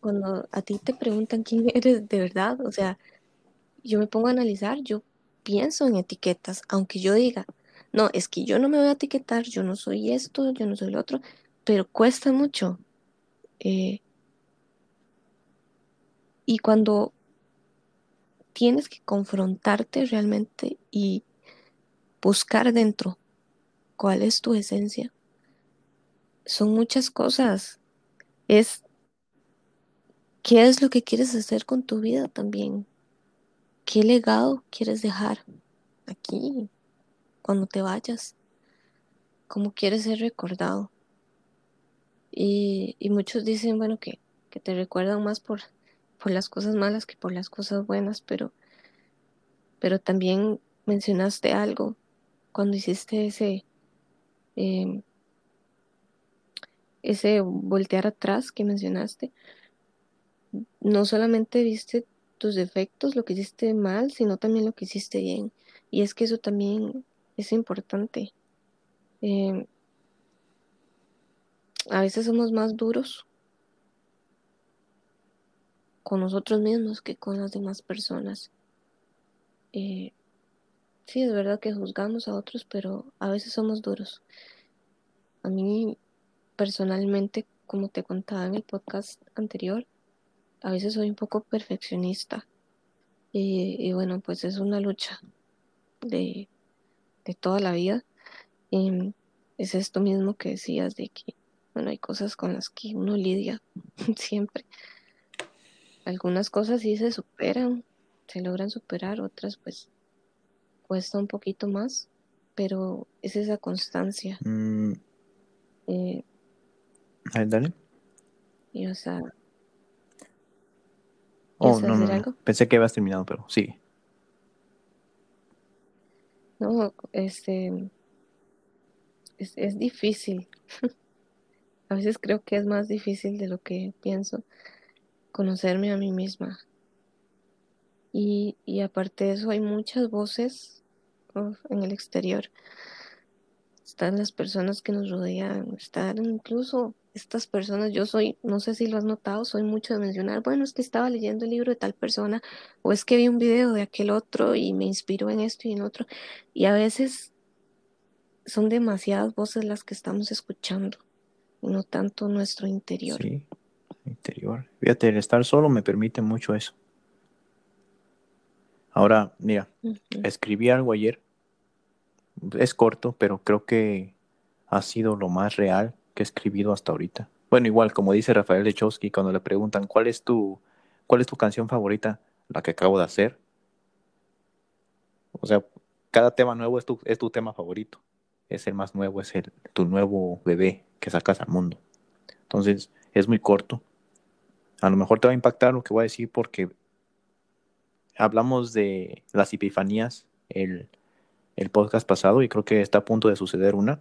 cuando a ti te preguntan quién eres de verdad, o sea, yo me pongo a analizar, yo pienso en etiquetas, aunque yo diga, no, es que yo no me voy a etiquetar, yo no soy esto, yo no soy lo otro, pero cuesta mucho. Eh, y cuando tienes que confrontarte realmente y buscar dentro cuál es tu esencia, son muchas cosas. Es qué es lo que quieres hacer con tu vida también. ¿Qué legado quieres dejar aquí cuando te vayas? ¿Cómo quieres ser recordado? Y, muchos dicen, bueno, que, que te recuerdan más por por las cosas malas que por las cosas buenas, pero, pero también mencionaste algo cuando hiciste ese, em, ese voltear atrás que mencionaste. No solamente viste tus defectos, lo que hiciste mal, sino también lo que hiciste bien. Y es que eso también es importante. Em, a veces somos más duros con nosotros mismos que con las demás personas. eh, sí, es verdad que juzgamos a otros, pero a veces somos duros. A mí, personalmente, como te contaba en el podcast anterior, a veces soy un poco perfeccionista. Y, bueno, pues es una lucha de, toda la vida. Y es esto mismo que decías de que, bueno, hay cosas con las que uno lidia siempre. Algunas cosas sí se superan, se logran superar, otras pues cuesta un poquito más, pero es esa constancia. Mm. Eh, a ver, dale. Y o sea. Oh, no, no, Pensé que habías terminado, pero sí. No, este. Es, es difícil. a veces creo que es más difícil de lo que pienso conocerme a mí misma. Y, y aparte de eso, hay muchas voces en el exterior. Están las personas que nos rodean, están incluso estas personas, yo soy, no sé si lo has notado, soy mucho de mencionar, bueno, es que estaba leyendo el libro de tal persona, o es que vi un video de aquel otro y me inspiró en esto y en otro. Y a veces son demasiadas voces las que estamos escuchando, no tanto nuestro interior. Sí, interior. Fíjate, el estar solo me permite mucho eso. Ahora, mira, escribí algo ayer es corto, pero creo que ha sido lo más real que he escribido hasta ahorita. Bueno, igual, como dice Rafael Lechowski, cuando le preguntan cuál es tu, cuál es tu canción favorita, la que acabo de hacer. O sea, cada tema nuevo es tu, es tu tema favorito. Es el más nuevo, es el, tu nuevo bebé que sacas al mundo. Entonces, es muy corto. A lo mejor te va a impactar lo que voy a decir porque hablamos de las epifanías el, el podcast pasado y creo que está a punto de suceder una.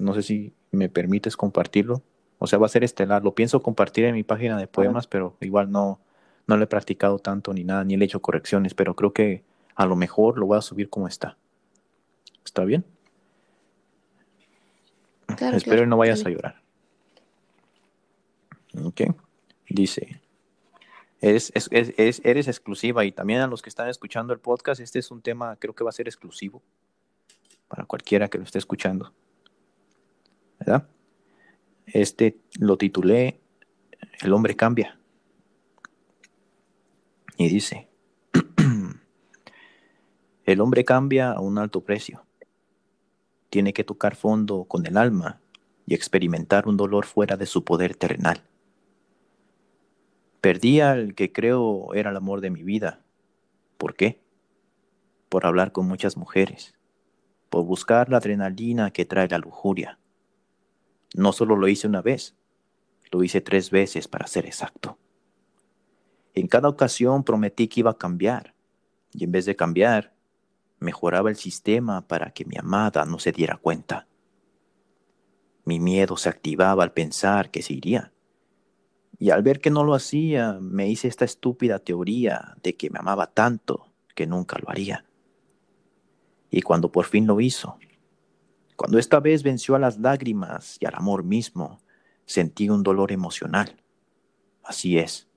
No sé si me permites compartirlo. O sea, va a ser estelar. Lo pienso compartir en mi página de poemas, pero igual no, no lo he practicado tanto ni nada, ni le he hecho correcciones, pero creo que a lo mejor lo voy a subir como está. ¿Está bien? Espero que no vayas a llorar. Ok. Dice, eres, eres exclusiva y también a los que están escuchando el podcast, este es un tema, creo que va a ser exclusivo para cualquiera que lo esté escuchando. ¿Verdad? Este lo titulé El hombre cambia. Y dice, el hombre cambia a un alto precio. Tiene que tocar fondo con el alma y experimentar un dolor fuera de su poder terrenal. Perdí al que creo era el amor de mi vida. ¿Por qué? Por hablar con muchas mujeres por buscar la adrenalina que trae la lujuria. No solo lo hice una vez, lo hice tres veces para ser exacto. En cada ocasión prometí que iba a cambiar, y en vez de cambiar, mejoraba el sistema para que mi amada no se diera cuenta. Mi miedo se activaba al pensar que se iría. Y al ver que no lo hacía, me hice esta estúpida teoría de que me amaba tanto que nunca lo haría. Y cuando por fin lo hizo, cuando esta vez venció a las lágrimas y al amor mismo, sentí un dolor emocional. Así es,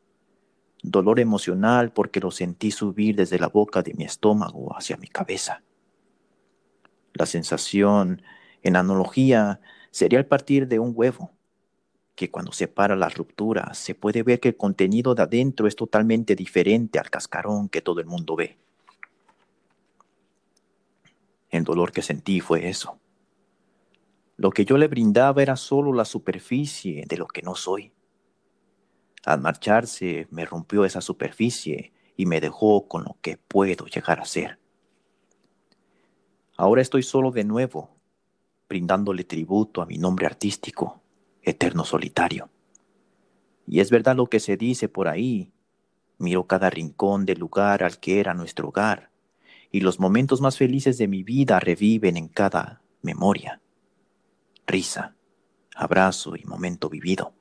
dolor emocional porque lo sentí subir desde la boca de mi estómago hacia mi cabeza. La sensación, en analogía, sería el partir de un huevo, que cuando se para la ruptura se puede ver que el contenido de adentro es totalmente diferente al cascarón que todo el mundo ve. El dolor que sentí fue eso. Lo que yo le brindaba era solo la superficie de lo que no soy. Al marcharse me rompió esa superficie y me dejó con lo que puedo llegar a ser. Ahora estoy solo de nuevo, brindándole tributo a mi nombre artístico, Eterno Solitario. Y es verdad lo que se dice por ahí. Miro cada rincón del lugar al que era nuestro hogar y los momentos más felices de mi vida reviven en cada memoria. Risa, abrazo y momento vivido.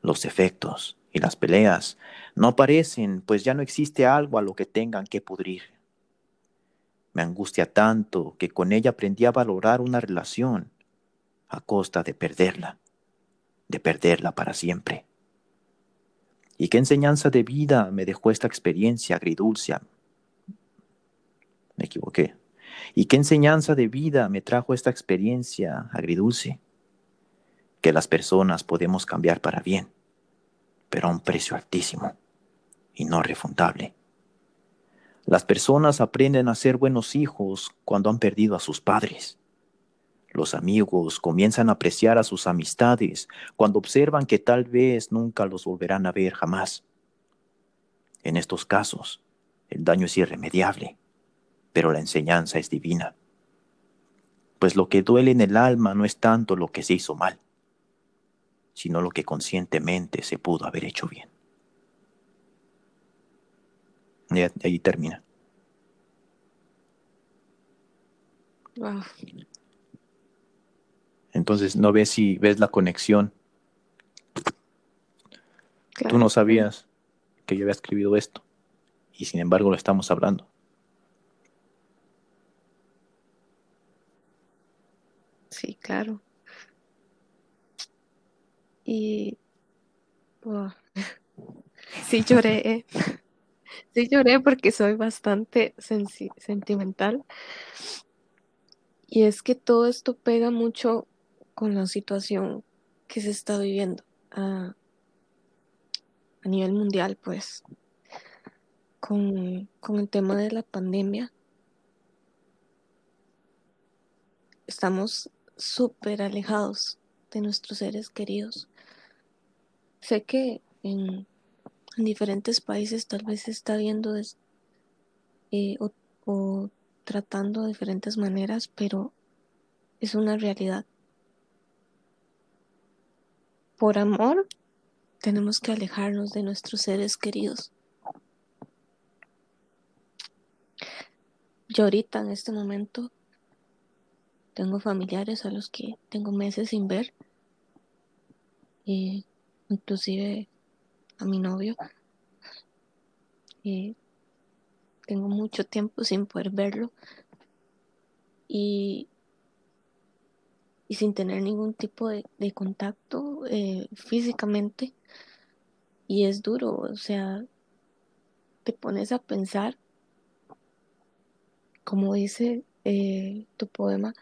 Los efectos y las peleas no aparecen, pues ya no existe algo a lo que tengan que pudrir. Me angustia tanto que con ella aprendí a valorar una relación a costa de perderla, de perderla para siempre. ¿Y qué enseñanza de vida me dejó esta experiencia agridulce me equivoqué. ¿Y qué enseñanza de vida me trajo esta experiencia agridulce? Que las personas podemos cambiar para bien, pero a un precio altísimo y no refundable. Las personas aprenden a ser buenos hijos cuando han perdido a sus padres. Los amigos comienzan a apreciar a sus amistades cuando observan que tal vez nunca los volverán a ver jamás. En estos casos, el daño es irremediable, pero la enseñanza es divina. Pues lo que duele en el alma no es tanto lo que se hizo mal, sino lo que conscientemente se pudo haber hecho bien. Y ahí termina. Entonces, no ves si ves la conexión. Tú no sabías que yo había escrito esto y sin embargo lo estamos hablando. Sí, claro. Y sí lloré. Sí lloré porque soy bastante sentimental. Y es que todo esto pega mucho con la situación que se está viviendo a, a nivel mundial, pues, con, con el tema de la pandemia. Estamos súper alejados de nuestros seres queridos. Sé que en, en diferentes países tal vez se está viendo eh, o, o tratando de diferentes maneras, pero es una realidad. Por amor, tenemos que alejarnos de nuestros seres queridos. Yo ahorita en este momento tengo familiares a los que tengo meses sin ver, inclusive a mi novio. Y tengo mucho tiempo sin poder verlo y, y sin tener ningún tipo de, contacto eh, físicamente. Y es duro, o sea, te pones a pensar, como dice eh, tu poema,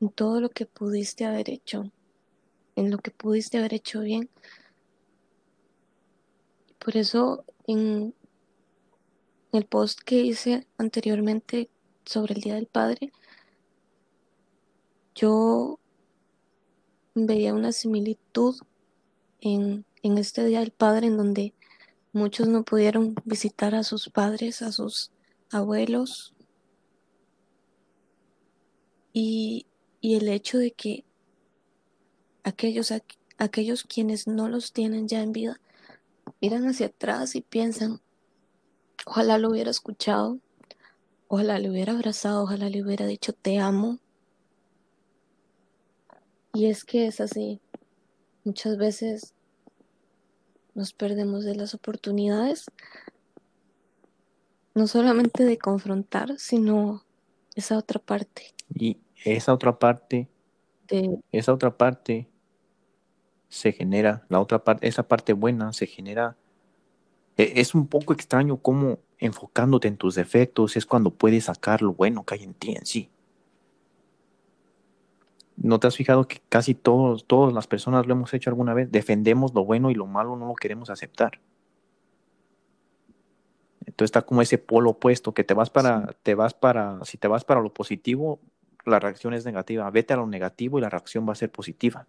en todo lo que pudiste haber hecho, en lo que pudiste haber hecho bien. Por eso en, el post que hice anteriormente sobre el Día del Padre, yo veía una similitud en, en este Día del Padre en donde muchos no pudieron visitar a sus padres, a sus abuelos. Y, y el hecho de que aquellos, aquellos quienes no los tienen ya en vida miran hacia atrás y piensan, Ojalá lo hubiera escuchado, ojalá le hubiera abrazado, ojalá le hubiera dicho te amo. Y es que es así. Muchas veces nos perdemos de las oportunidades, no solamente de confrontar, sino esa otra parte. Y esa otra parte, de... esa otra parte se genera, la otra parte, esa parte buena se genera e, es un poco extraño cómo enfocándote en tus defectos es cuando puedes sacar lo bueno que hay en ti en sí. ¿No te has fijado que casi todos, todas las personas lo hemos hecho alguna vez? Defendemos lo bueno y lo malo no lo queremos aceptar. Entonces está como ese polo opuesto que te vas para, te vas para, si te vas para lo positivo, la reacción es negativa. Vete a lo negativo y la reacción va a ser positiva.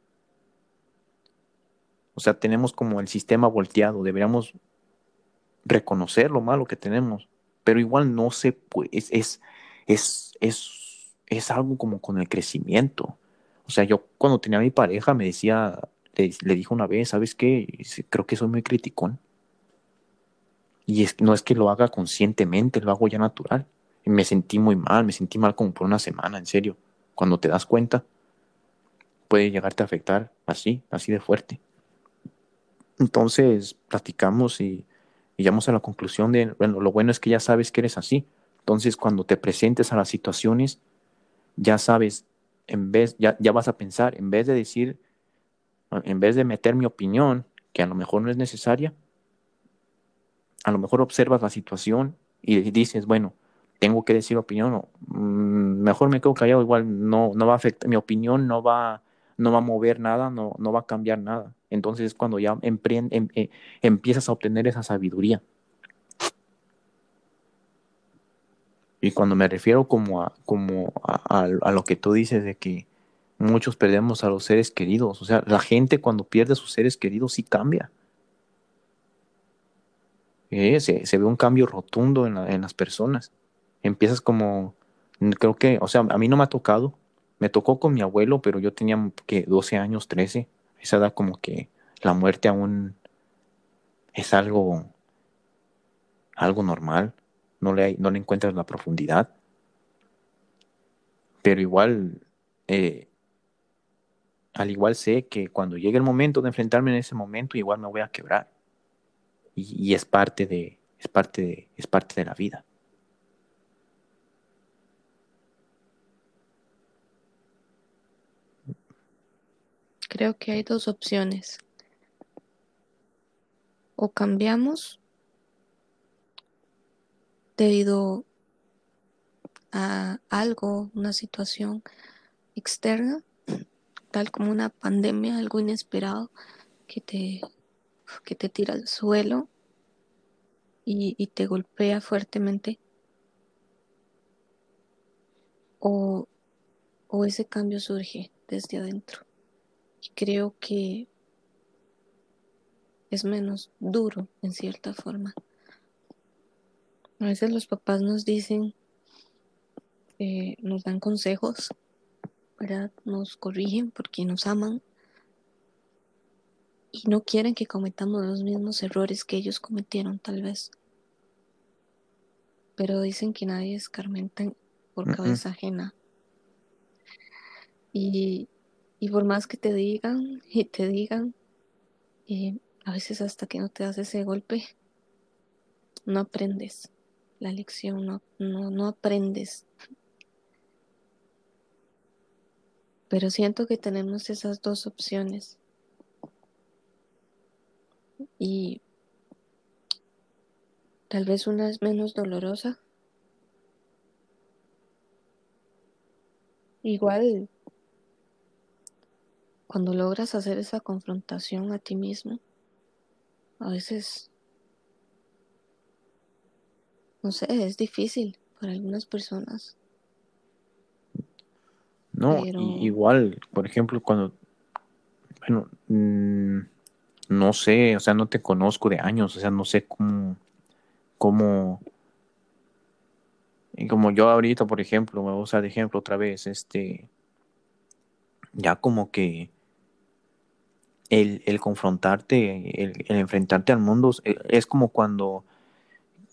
O sea, tenemos como el sistema volteado. Deberíamos reconocer lo malo que tenemos, pero igual no se puede, es, es, es, es, es algo como con el crecimiento. O sea, yo cuando tenía a mi pareja me decía, le, le dijo una vez, ¿sabes qué? Creo que soy muy criticón. Y es, no es que lo haga conscientemente, lo hago ya natural. Y me sentí muy mal, me sentí mal como por una semana, en serio. Cuando te das cuenta, puede llegarte a afectar así, así de fuerte. Entonces, platicamos y y llegamos a la conclusión de, bueno, lo bueno es que ya sabes que eres así. Entonces, cuando te presentes a las situaciones, ya sabes, en vez, ya, ya vas a pensar, en vez de decir, en vez de meter mi opinión, que a lo mejor no es necesaria, a lo mejor observas la situación y dices, bueno, tengo que decir opinión, mm, mejor me quedo callado, igual no, no va a afectar, mi opinión no va, no va a mover nada, no, no va a cambiar nada. Entonces es cuando ya em, eh, empiezas a obtener esa sabiduría. Y cuando me refiero como a, como a, lo que tú dices de que muchos perdemos a los seres queridos, o sea, la gente cuando pierde a sus seres queridos sí cambia. Eh, se, ve un cambio rotundo en, en las personas. Empiezas como, creo que, o sea, a mí no me ha tocado, me tocó con mi abuelo, pero yo tenía que 12 años, 13, esa edad como que la muerte aún es algo, algo normal no le, no le encuentras la profundidad. Pero igual, eh, al igual sé que cuando llegue el momento de enfrentarme en ese momento, igual me voy a quebrar. Y, es parte de, es parte de, es parte de la vida. Creo que hay dos opciones. O cambiamos debido a algo, una situación externa, tal como una pandemia, algo inesperado que te, que te tira al suelo y, te golpea fuertemente. O, o ese cambio surge desde adentro. Y creo que es menos duro en cierta forma. A veces los papás nos dicen, eh, nos dan consejos, ¿verdad? Nos corrigen porque nos aman y no quieren que cometamos los mismos errores que ellos cometieron tal vez. Pero dicen que nadie escarmenta por cabeza ajena. Y, por más que te digan y te digan, eh, a veces hasta que no te das ese golpe, no aprendes la lección, no, no, aprendes. Pero siento que tenemos esas dos opciones. Y tal vez una es menos dolorosa. Igual, cuando logras hacer esa confrontación a ti mismo, a veces no sé, es difícil para algunas personas. No, igual, por ejemplo, cuando, bueno, mm, no sé, o sea, no te conozco de años, o sea, no sé cómo, cómo, y como yo ahorita, por ejemplo, me voy a usar de ejemplo otra vez, este, ya como que el, el confrontarte, el, el, enfrentarte al mundo, es como cuando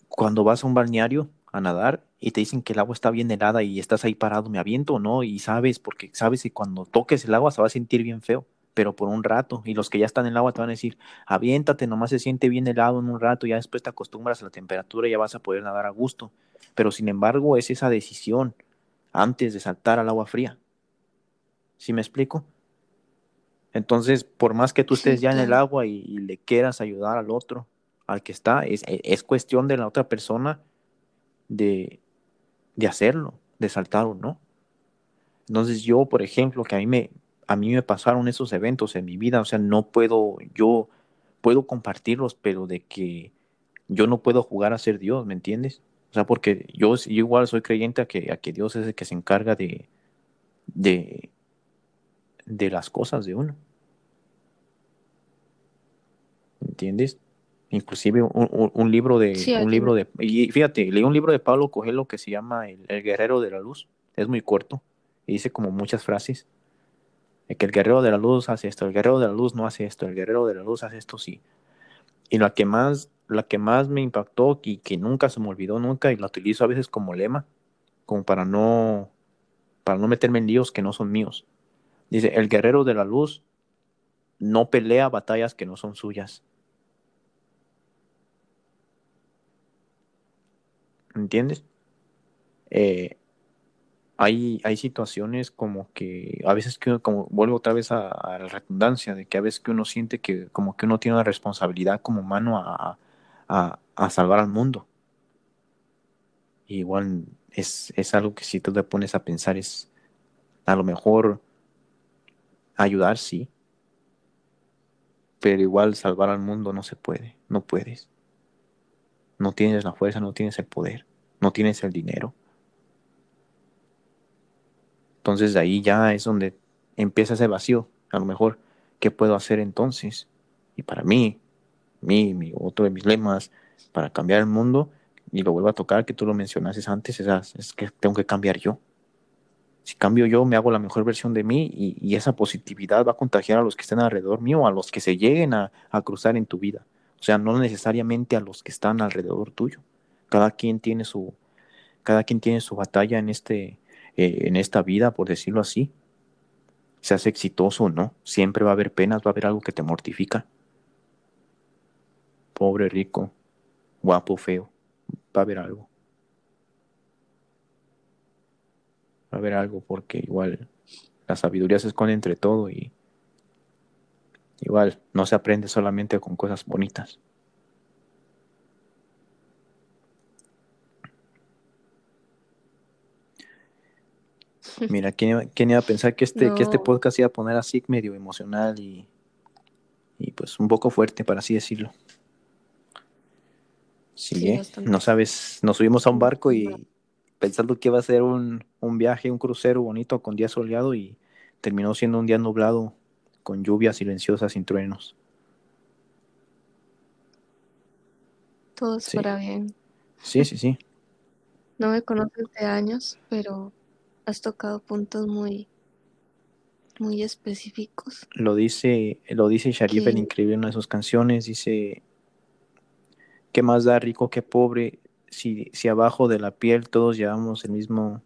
cuando vas a un balneario a nadar y te dicen que el agua está bien helada y estás ahí parado, ¿me aviento o no? Y sabes, porque sabes que cuando toques el agua se va a sentir bien feo, pero por un rato. Y los que ya están en el agua te van a decir, aviéntate, nomás se siente bien helado en un rato, ya después te acostumbras a la temperatura y ya vas a poder nadar a gusto. Pero sin embargo, es esa decisión antes de saltar al agua fría. ¿Sí me explico? Entonces, por más que tú estés ya en el agua y le quieras ayudar al otro, al que está, es, e, es cuestión de la otra persona de, de hacerlo, de saltar o no. Entonces yo, por ejemplo, que a mí me, a mí me pasaron esos eventos en mi vida, o sea, no puedo, yo puedo compartirlos, pero de que yo no puedo jugar a ser Dios, ¿me entiendes? O sea, porque yo, igual soy creyente a que, a que Dios es el que se encarga de, de, de las cosas de uno. ¿Entiendes? Inclusive un, libro de un libro de y fíjate leí un libro de Pablo Coelho que se llama el, guerrero de la luz es muy corto y dice como muchas frases que el guerrero de la luz hace esto el guerrero de la luz no hace esto el guerrero de la luz hace esto sí. Y la que más la que más me impactó y que nunca se me olvidó nunca y la utilizo a veces como lema como para no para no meterme en líos que no son míos. Dice el guerrero de la luz no pelea batallas que no son suyas ¿entiendes? Eh, hay, hay situaciones como que a veces que como vuelvo otra vez a, la redundancia, de que a veces que uno siente que como que uno tiene una responsabilidad como humano a, salvar al mundo. igual es, es algo que si tú te pones a pensar es a lo mejor ayudar, sí, pero igual salvar al mundo no se puede, no puedes. No tienes la fuerza, no tienes el poder, no tienes el dinero. Entonces de ahí ya es donde empieza ese vacío. A lo mejor, ¿qué puedo hacer entonces? Y para mí, mí, mi, otro de mis lemas para cambiar el mundo, y lo vuelvo a tocar, que tú lo mencionaste antes, es, es que tengo que cambiar yo. Si cambio yo, me hago la mejor versión de mí y, esa positividad va a contagiar a los que estén alrededor mío, a los que se lleguen a, cruzar en tu vida. O sea, no necesariamente a los que están alrededor tuyo. Cada quien tiene su, cada quien tiene su batalla en, este, eh, en esta vida, por decirlo así. Seas exitoso o no, siempre va a haber penas, va a haber algo que te mortifica. Pobre, rico, guapo, feo, va a haber algo. va a haber algo porque igual la sabiduría se esconde entre todo y igual no se aprende solamente con cosas bonitas. Mira, ¿quién iba, a pensar que este, que este podcast iba a poner así medio emocional y, y pues un poco fuerte, para así decirlo? Sí, ¿eh? no sabes, nos subimos a un barco y, pensando que iba a ser un, viaje, un crucero bonito con día soleado y terminó siendo un día nublado con lluvias silenciosas sin truenos. Todo es para bien. Sí, sí, sí. No me conoces de años, pero has tocado puntos muy, muy específicos. Lo dice, lo dice Sharif en Increíble en una de sus canciones, dice, ¿qué más da rico que pobre? si, si abajo de la piel todos llevamos el mismo,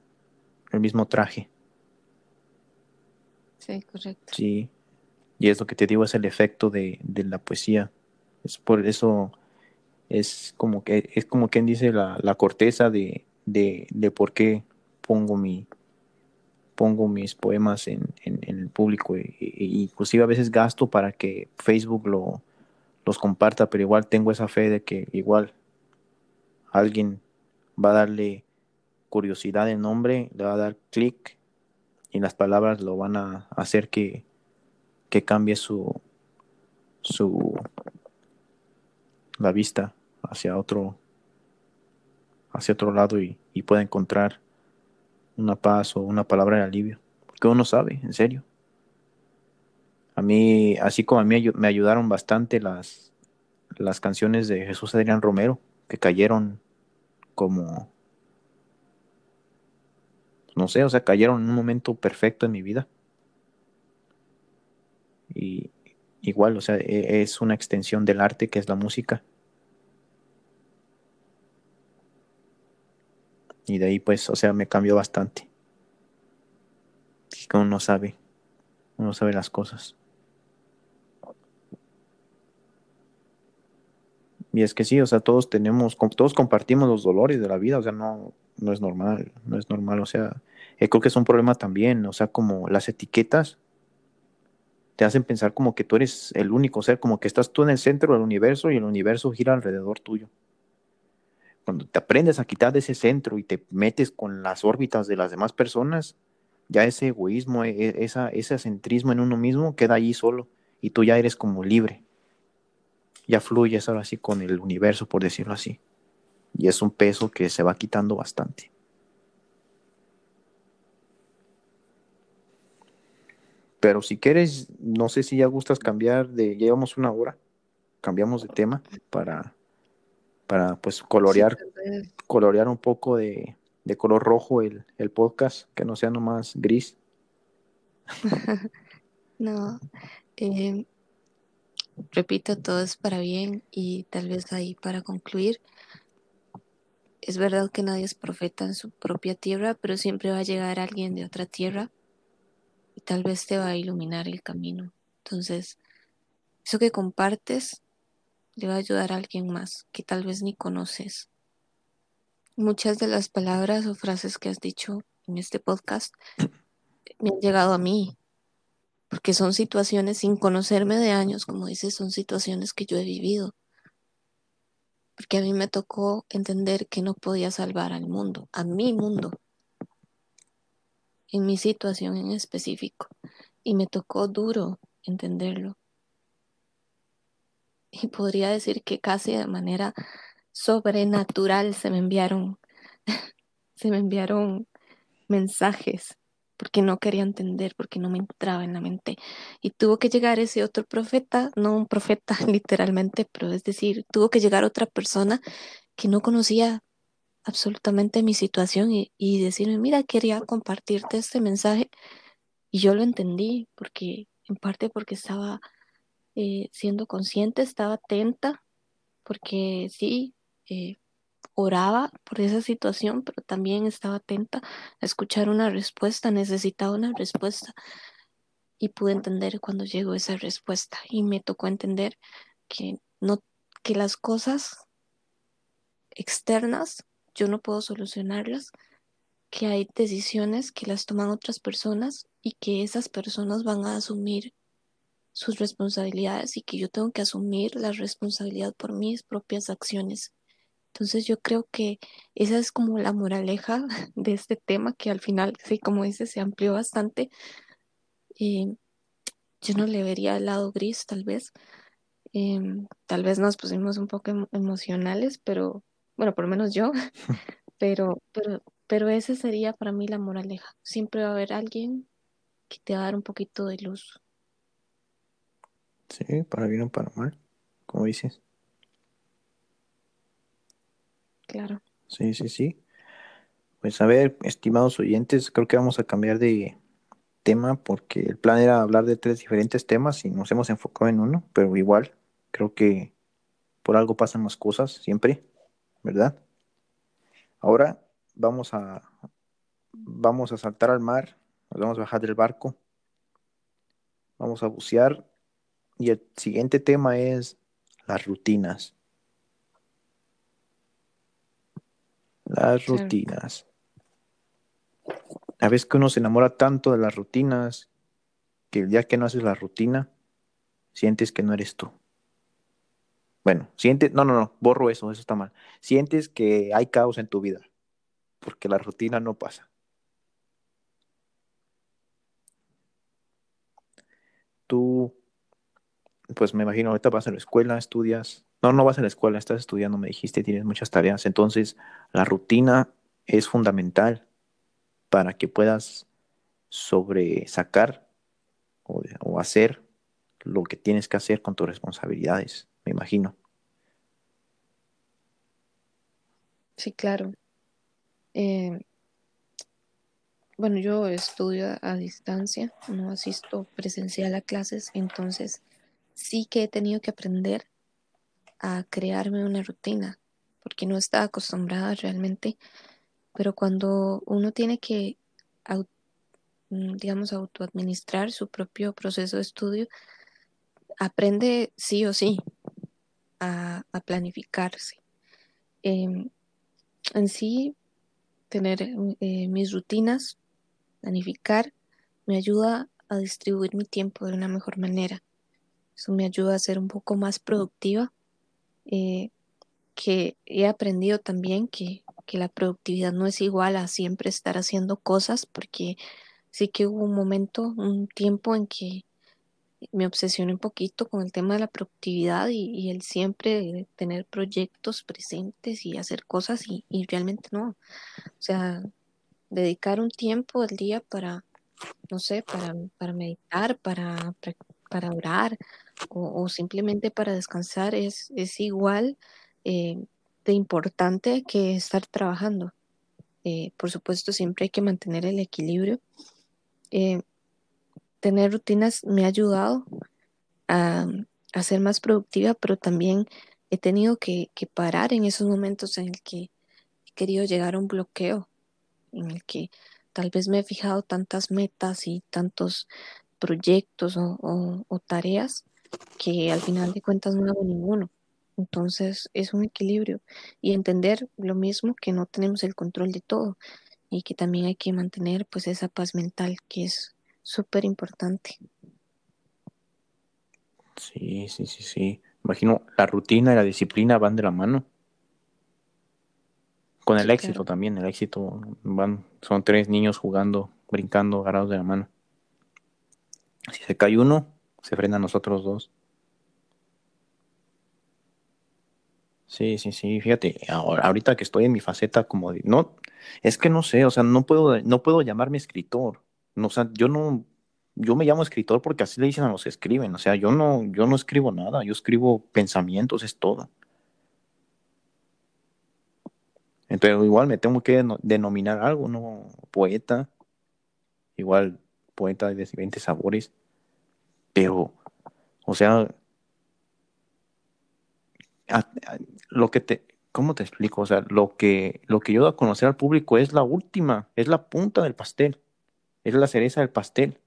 el mismo traje. Sí, correcto. Sí, y es lo que te digo, es el efecto de, la poesía. Es por eso, es como que, es como quien dice la, corteza de, de, por qué pongo mi pongo mis poemas en, el público e, inclusive a veces gasto para que Facebook lo, los comparta, pero igual tengo esa fe de que igual alguien va a darle curiosidad el nombre, le va a dar clic y las palabras lo van a hacer que, que cambie su, su la vista hacia otro hacia otro lado y, pueda encontrar una paz o una palabra de alivio. Porque uno sabe, en serio. A mí, así como a mí me ayudaron bastante las, las canciones de Jesús Adrián Romero, que cayeron como, no sé, o sea, cayeron en un momento perfecto en mi vida. Y igual, o sea, e, es una extensión del arte que es la música. Y de ahí, pues, o sea, me cambió bastante. que uno sabe, uno sabe las cosas. Y es que sí, o sea, todos tenemos, todos compartimos los dolores de la vida, o sea, no, no es normal, no es normal, o sea, eh, creo que es un problema también, o sea, como las etiquetas te hacen pensar como que tú eres el único ser, como que estás tú en el centro del universo y el universo gira alrededor tuyo. Cuando te aprendes a quitar de ese centro y te metes con las órbitas de las demás personas, ya ese egoísmo, e, e, esa, ese centrismo en uno mismo queda allí solo y tú ya eres como libre ya fluyes ahora sí con el universo, por decirlo así. Y es un peso que se va quitando bastante. Pero si quieres, no sé si ya gustas cambiar de, llevamos una hora, cambiamos de tema para, para pues colorear, colorear un poco de, de color rojo el, el, podcast, que no sea nomás gris. no, eh, repito, todo es para bien y tal vez ahí para concluir, es verdad que nadie es profeta en su propia tierra, pero siempre va a llegar alguien de otra tierra y tal vez te va a iluminar el camino. Entonces, eso que compartes le va a ayudar a alguien más que tal vez ni conoces. Muchas de las palabras o frases que has dicho en este podcast me han llegado a mí porque son situaciones sin conocerme de años, como dices, son situaciones que yo he vivido. porque a mí me tocó entender que no podía salvar al mundo, a mi mundo, en mi situación en específico. Y me tocó duro entenderlo. Y podría decir que casi de manera sobrenatural se me enviaron, se me enviaron mensajes porque no quería entender, porque no me entraba en la mente. Y tuvo que llegar ese otro profeta, no un profeta literalmente, pero es decir, tuvo que llegar otra persona que no conocía absolutamente mi situación y, decirme, mira, quería compartirte este mensaje. Y yo lo entendí, porque en parte porque estaba eh, siendo consciente, estaba atenta, porque sí, eh, oraba por esa situación, pero también estaba atenta a escuchar una respuesta, necesitaba una respuesta. Y pude entender cuando llegó esa respuesta. Y me tocó entender que, no, que las cosas externas yo no puedo solucionarlas, que hay decisiones que las toman otras personas y que esas personas van a asumir sus responsabilidades y que yo tengo que asumir la responsabilidad por mis propias acciones. Entonces yo creo que esa es como la moraleja de este tema que al final, sí, como dice, se amplió bastante. Yo no le vería el lado gris, tal vez. Em, tal vez nos pusimos un poco emocionales, pero bueno, por lo menos yo, pero, pero, pero esa sería para mí la moraleja. Siempre va a haber alguien que te va a dar un poquito de luz. Sí, para bien o para mal, como dices. Claro. Sí, sí, sí. Pues a ver, estimados oyentes, creo que vamos a cambiar de tema porque el plan era hablar de tres diferentes temas y nos hemos enfocado en uno, pero igual creo que por algo pasan las cosas siempre, ¿verdad? Ahora vamos a vamos a saltar al mar, nos vamos a bajar del barco, vamos a bucear y el siguiente tema es las rutinas. Las rutinas. A veces que uno se enamora tanto de las rutinas que el día que no haces la rutina, sientes que no eres tú. Bueno, sientes, no, no, no, borro eso, eso está mal. Sientes que hay caos en tu vida, porque la rutina no pasa. Tú, pues me imagino, ahorita vas a la escuela, estudias, no, no vas a la escuela, estás estudiando, me dijiste, tienes muchas tareas. Entonces, la rutina es fundamental para que puedas sobresacar o, o hacer lo que tienes que hacer con tus responsabilidades, me imagino. Sí, claro. Eh, bueno, yo estudio a distancia, no asisto presencial a clases, entonces sí que he tenido que aprender a crearme una rutina, porque no estaba acostumbrada realmente, pero cuando uno tiene que, mm, digamos, autoadministrar su propio proceso de estudio, aprende sí o sí a, planificarse. Em, en sí, tener eh, mis rutinas, planificar, me ayuda a distribuir mi tiempo de una mejor manera. Eso me ayuda a ser un poco más productiva eh, que he aprendido también que, que, la productividad no es igual a siempre estar haciendo cosas, porque sí que hubo un momento, un tiempo en que me obsesioné un poquito con el tema de la productividad y, el siempre tener proyectos presentes y hacer cosas y, realmente no. O sea, dedicar un tiempo del día para, no sé, para, para meditar, para, para orar, o, simplemente para descansar es, es igual eh, de importante que estar trabajando. Eh, por supuesto, siempre hay que mantener el equilibrio. Eh, tener rutinas me ha ayudado a, ser más productiva, pero también he tenido que, parar en esos momentos en el que he querido llegar a un bloqueo, en el que tal vez me he fijado tantas metas y tantos proyectos o, o tareas que al final de cuentas no hago ninguno. Entonces es un equilibrio y entender lo mismo que no tenemos el control de todo y que también hay que mantener pues esa paz mental que es súper importante. Sí, sí, sí, sí. Imagino la rutina y la disciplina van de la mano. Con el éxito también, el éxito, van, son tres niños jugando, brincando, agarrados de la mano. Si se cae uno, se frenan los otros dos. Sí, sí, sí, fíjate, ahora, ahorita que estoy en mi faceta como de, no, es que no sé, o sea, no puedo, no puedo llamarme escritor, no, o sea, yo no, yo me llamo escritor porque así le dicen a los que escriben, o sea, yo no, yo no escribo nada, yo escribo pensamientos, es todo. Entonces, igual me tengo que denominar algo, ¿no? Poeta, igual poeta de diferentes sabores, pero, o sea, lo que te, ¿cómo te explico? O sea, lo que, lo que yo doy a conocer al público es la última, es la punta del pastel, es la cereza del pastel.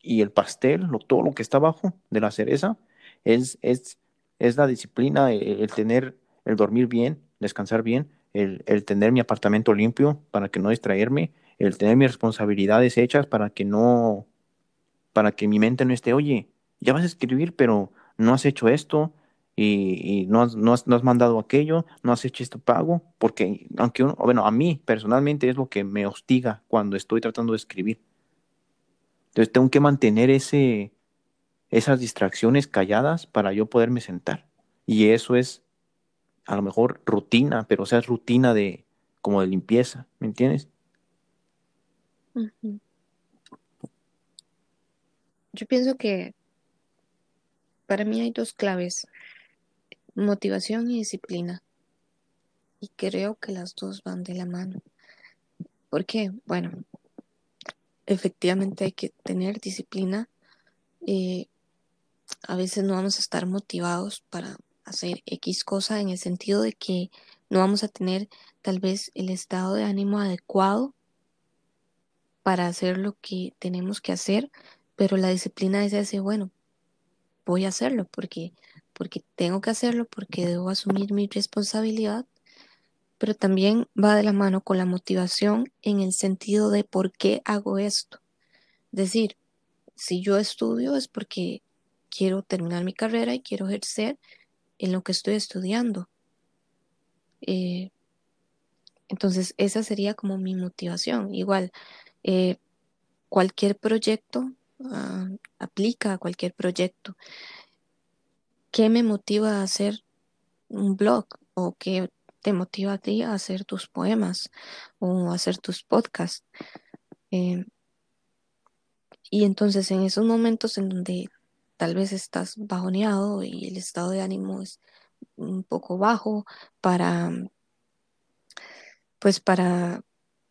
Y el pastel, lo, todo lo que está abajo de la cereza, es, es, es la disciplina, el, tener, el dormir bien, descansar bien, el, el, tener mi apartamento limpio para que no distraerme, el tener mis responsabilidades hechas para que no, para que mi mente no esté, oye, ya vas a escribir, pero no has hecho esto, y, no, has, no, has, mandado aquello, no has hecho este pago, porque aunque uno, bueno, a mí personalmente es lo que me hostiga cuando estoy tratando de escribir. Entonces tengo que mantener ese, esas distracciones calladas para yo poderme sentar. Y eso es a lo mejor rutina, pero o sea, rutina de como de limpieza, ¿me entiendes? Yo pienso que para mí hay dos claves motivación y disciplina. Y creo que las dos van de la mano. ¿Por qué? Bueno, efectivamente hay que tener disciplina. Eh, a veces no vamos a estar motivados para hacer X cosa en el sentido de que no vamos a tener tal vez el estado de ánimo adecuado para hacer lo que tenemos que hacer, pero la disciplina es ese, bueno, voy a hacerlo porque porque tengo que hacerlo, porque debo asumir mi responsabilidad, pero también va de la mano con la motivación en el sentido de por qué hago esto. Es decir, si yo estudio es porque quiero terminar mi carrera y quiero ejercer en lo que estoy estudiando. Eh, entonces, esa sería como mi motivación. Igual, eh, cualquier proyecto ah, aplica a cualquier proyecto. ¿Qué me motiva a hacer un blog? ¿O qué te motiva a ti a hacer tus poemas o hacer tus podcasts? Eh, y entonces en esos momentos en donde tal vez estás bajoneado y el estado de ánimo es un poco bajo para pues para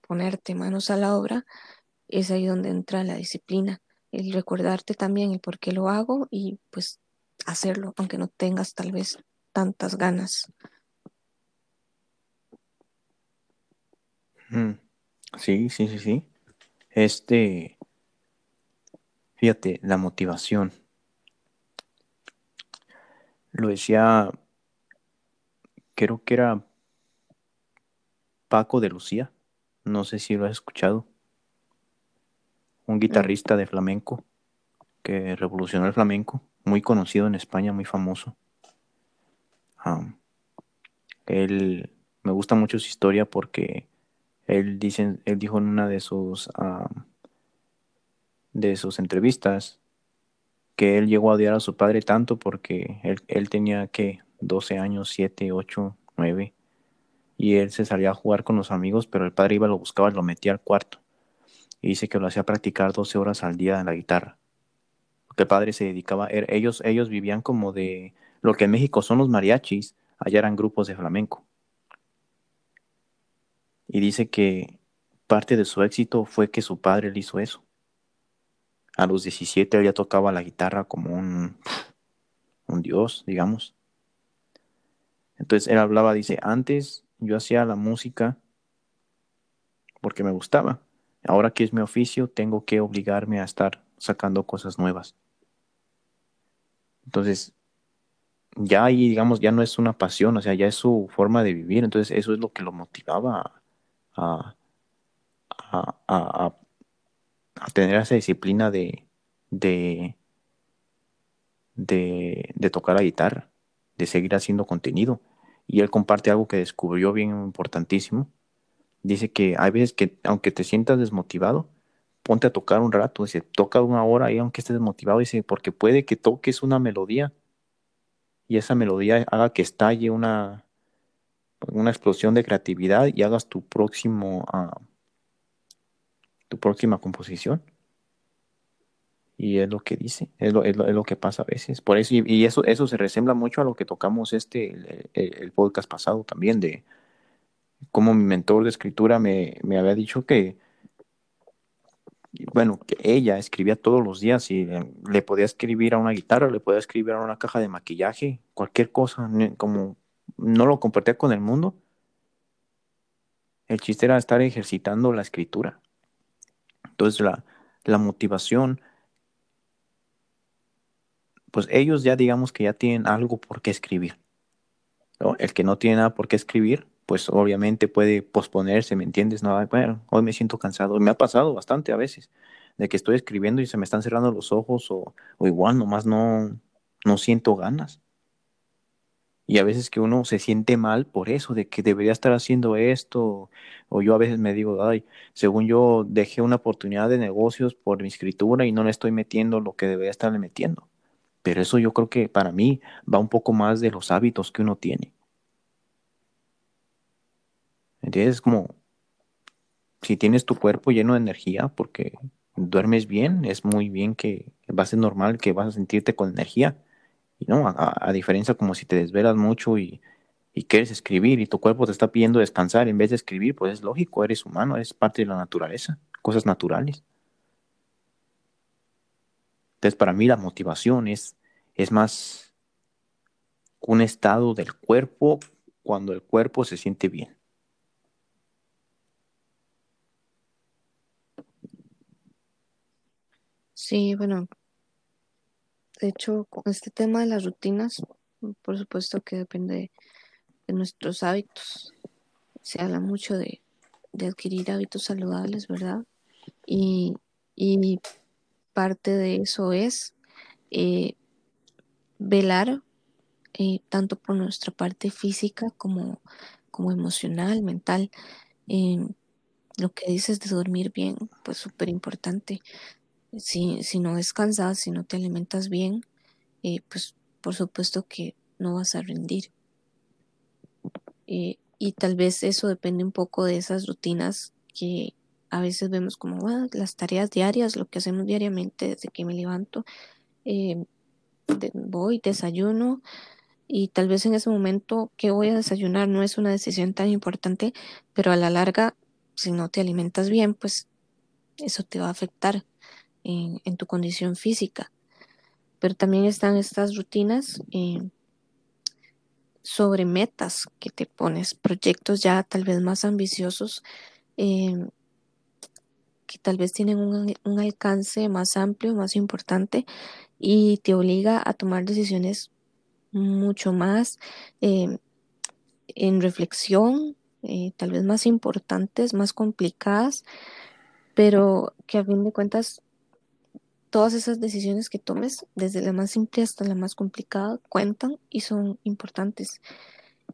ponerte manos a la obra, es ahí donde entra la disciplina, el recordarte también el por qué lo hago y pues hacerlo, aunque no tengas tal vez tantas ganas. Sí, sí, sí, sí. Este, fíjate, la motivación. Lo decía, creo que era Paco de Lucía, no sé si lo has escuchado, un guitarrista de flamenco que revolucionó el flamenco muy conocido en España, muy famoso. él me gusta mucho su historia porque él, dice, él dijo en una de sus, de sus entrevistas que él llegó a odiar a su padre tanto porque él, él tenía que 12 años, 7, 8, 9 y él se salía a jugar con los amigos, pero el padre iba, lo buscaba lo metía al cuarto. Y dice que lo hacía practicar 12 horas al día en la guitarra el padre se dedicaba, er, ellos, ellos vivían como de lo que en México son los mariachis, allá eran grupos de flamenco. Y dice que parte de su éxito fue que su padre le hizo eso. A los 17 él ya tocaba la guitarra como un, un dios, digamos. Entonces él hablaba, dice, antes yo hacía la música porque me gustaba. Ahora que es mi oficio, tengo que obligarme a estar sacando cosas nuevas. Entonces, ya ahí, digamos, ya no es una pasión, o sea, ya es su forma de vivir. Entonces, eso es lo que lo motivaba a, a, tener esa disciplina de, de, de, tocar la guitarra, de seguir haciendo contenido. y él comparte algo que descubrió bien importantísimo. Dice que hay veces que aunque te sientas desmotivado, ponte a tocar un rato, dice, toca una hora y aunque estés desmotivado, dice, porque puede que toques una melodía y esa melodía haga que estalle una, una explosión de creatividad y hagas tu próximo, uh, tu próxima composición. Y es lo que dice, es lo, es lo, que pasa a veces. Por eso, y, eso, eso se resembla mucho a lo que tocamos este, el, podcast pasado también, de cómo mi mentor de escritura me, me había dicho que, bueno, que ella escribía todos los días y eh, le podía escribir a una guitarra, le podía escribir a una caja de maquillaje, cualquier cosa, como no lo compartía con el mundo. El chiste era estar ejercitando la escritura. Entonces la, la motivación pues ellos ya digamos que ya tienen algo por qué escribir. El que no tiene nada por qué escribir, pues obviamente puede posponerse, ¿me entiendes? No, bueno, hoy me siento cansado. Me ha pasado bastante a veces, de que estoy escribiendo y se me están cerrando los ojos o, o igual nomás no, no siento ganas. Y a veces que uno se siente mal por eso, de que debería estar haciendo esto, o yo a veces me digo, ay, según yo dejé una oportunidad de negocios por mi escritura y no le estoy metiendo lo que debería estarle metiendo. Pero eso yo creo que para mí va un poco más de los hábitos que uno tiene. ¿Entiendes? Es como si tienes tu cuerpo lleno de energía porque duermes bien, es muy bien que va a ser normal que vas a sentirte con energía. Y no, a, diferencia como si te desvelas mucho y, y, quieres escribir y tu cuerpo te está pidiendo descansar en vez de escribir, pues es lógico, eres humano, es parte de la naturaleza, cosas naturales. Entonces, para mí la motivación es, es más un estado del cuerpo cuando el cuerpo se siente bien. Sí, bueno, de hecho, con este tema de las rutinas, por supuesto que depende de nuestros hábitos. Se habla mucho de, adquirir hábitos saludables, ¿verdad? Y, y parte de eso es eh, velar eh, tanto por nuestra parte física como, como emocional, mental. lo que dices de dormir bien, pues súper importante. Si, si, no descansas, si no te alimentas bien, eh, pues por supuesto que no vas a rendir. y tal vez eso depende un poco de esas rutinas que a veces vemos como las tareas diarias, lo que hacemos diariamente desde que me levanto, eh, voy, desayuno y tal vez en ese momento que voy a desayunar no es una decisión tan importante, pero a la larga, si no te alimentas bien, pues eso te va a afectar en, tu condición física. Pero también están estas rutinas eh, sobre metas que te pones, proyectos ya tal vez más ambiciosos. Eh, que tal vez tienen un, alcance más amplio, más importante y te obliga a tomar decisiones mucho más eh, en reflexión, tal vez más importantes, más complicadas, pero que a fin de cuentas todas esas decisiones que tomes, desde la más simple hasta la más complicada, cuentan y son importantes.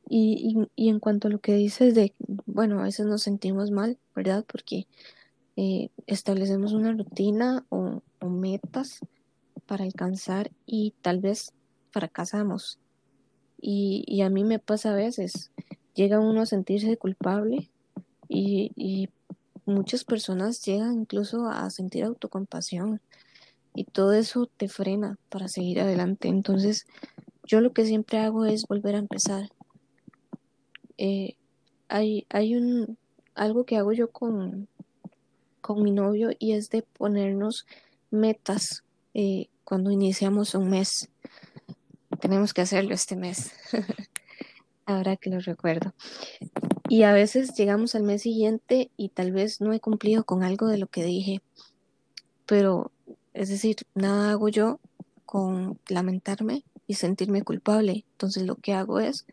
Y, y en cuanto a lo que dices de, bueno, a veces nos sentimos mal, ¿verdad? Porque eh, establecemos una rutina o, metas para alcanzar y tal vez fracasamos. Y, a mí me pasa a veces, llega uno a sentirse culpable y, muchas personas llegan incluso a sentir autocompasión y todo eso te frena para seguir adelante. Entonces, yo lo que siempre hago es volver a empezar. Eh, hay, hay un, algo que hago yo con, con mi novio y es de ponernos metas eh, cuando iniciamos un mes. Tenemos que hacerlo este mes, ahora que lo recuerdo. Y a veces llegamos al mes siguiente y tal vez no he cumplido con algo de lo que dije, pero es decir, nada hago yo con lamentarme y sentirme culpable. Entonces lo que hago es,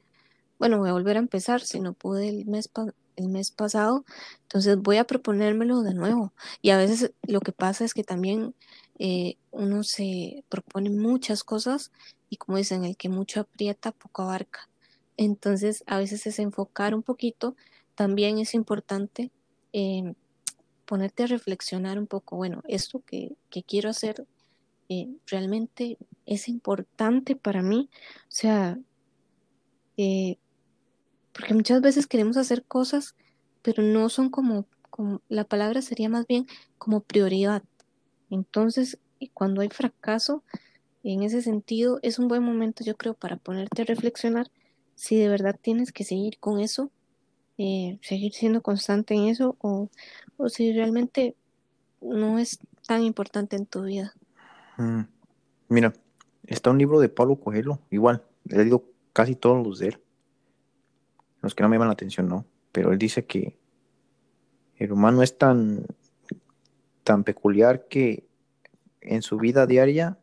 bueno, voy a volver a empezar. Si no pude el mes, el mes pasado, entonces voy a proponérmelo de nuevo. Y a veces lo que pasa es que también eh, uno se propone muchas cosas y como dicen, el que mucho aprieta, poco abarca. Entonces, a veces es enfocar un poquito. También es importante eh, ponerte a reflexionar un poco, bueno, esto que, quiero hacer eh, realmente es importante para mí. O sea, eh, porque muchas veces queremos hacer cosas, pero no son como, como, la palabra sería más bien como prioridad. Entonces, cuando hay fracaso, en ese sentido, es un buen momento, yo creo, para ponerte a reflexionar si de verdad tienes que seguir con eso, seguir siendo constante en eso, o, si realmente no es tan importante en tu vida. Mm, mira, está un libro de Pablo Coelho, igual, he leído casi todos los de él. Los que no me llaman la atención, no. Pero él dice que el humano es tan, tan peculiar que en su vida diaria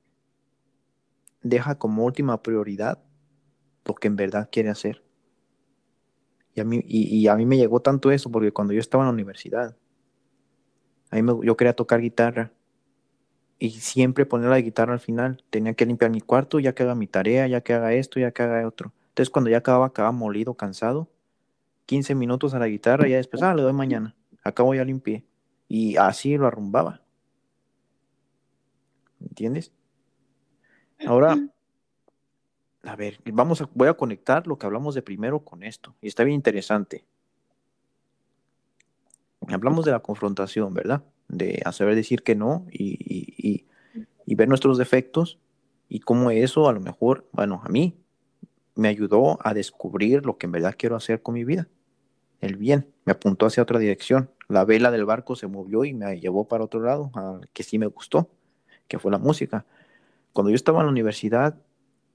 deja como última prioridad lo que en verdad quiere hacer. Y a mí, y, a mí me llegó tanto eso porque cuando yo estaba en la universidad, a mí yo quería tocar guitarra y siempre poner la guitarra al final. Tenía que limpiar mi cuarto, ya que haga mi tarea, ya que haga esto, ya que haga otro. Entonces cuando ya acababa, acababa molido, cansado, 15 minutos a la guitarra ya después, ah, le doy mañana. Acabo ya limpié. Y así lo arrumbaba. ¿Entiendes? Ahora, a ver, vamos a, voy a conectar lo que hablamos de primero con esto. Y está bien interesante. Hablamos de la confrontación, ¿verdad? De saber decir que no y, y ver nuestros defectos y cómo eso a lo mejor, bueno, a mí me ayudó a descubrir lo que en verdad quiero hacer con mi vida. El bien, me apuntó hacia otra dirección. La vela del barco se movió y me llevó para otro lado, que sí me gustó, que fue la música. Cuando yo estaba en la universidad,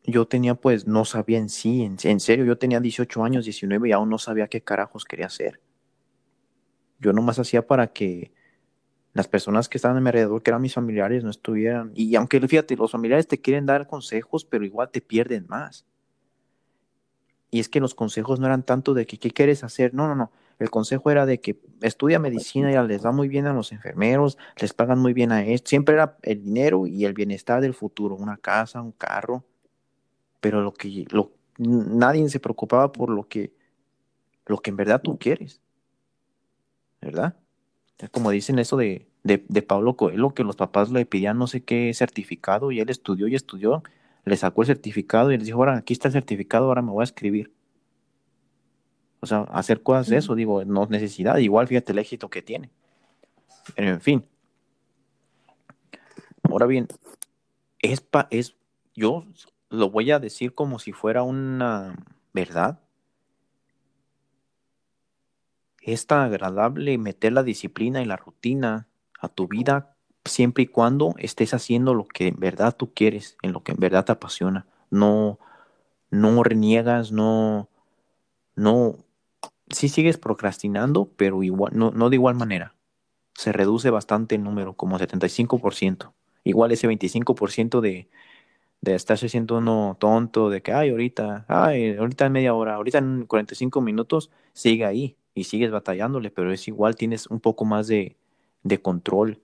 yo tenía pues, no sabía en sí, en, serio, yo tenía 18 años, 19 y aún no sabía qué carajos quería hacer. Yo nomás hacía para que las personas que estaban a mi alrededor, que eran mis familiares, no estuvieran. Y aunque fíjate, los familiares te quieren dar consejos, pero igual te pierden más. Y es que los consejos no eran tanto de que qué quieres hacer, no, no, no. El consejo era de que estudia medicina, ya les va muy bien a los enfermeros, les pagan muy bien a esto. Siempre era el dinero y el bienestar del futuro, una casa, un carro pero lo que lo, nadie se preocupaba por lo que, lo que en verdad tú quieres, ¿verdad? Es como dicen eso de, de, de, Pablo Coelho, que los papás le pedían no sé qué certificado y él estudió y estudió, le sacó el certificado y les dijo, ahora aquí está el certificado, ahora me voy a escribir. O sea, hacer cosas de eso, digo, no necesidad, igual fíjate el éxito que tiene. Pero en fin. Ahora bien, es, pa, es yo lo voy a decir como si fuera una verdad. Es tan agradable meter la disciplina y la rutina a tu vida siempre y cuando estés haciendo lo que en verdad tú quieres, en lo que en verdad te apasiona. No, no reniegas, no, no, sí sigues procrastinando, pero igual, no, no de igual manera. Se reduce bastante el número, como 75%. Igual ese 25% de, de estarse siendo uno tonto, de que, ay, ahorita, ay, ahorita en media hora, ahorita en 45 minutos, sigue ahí y sigues batallándole, pero es igual, tienes un poco más de, de control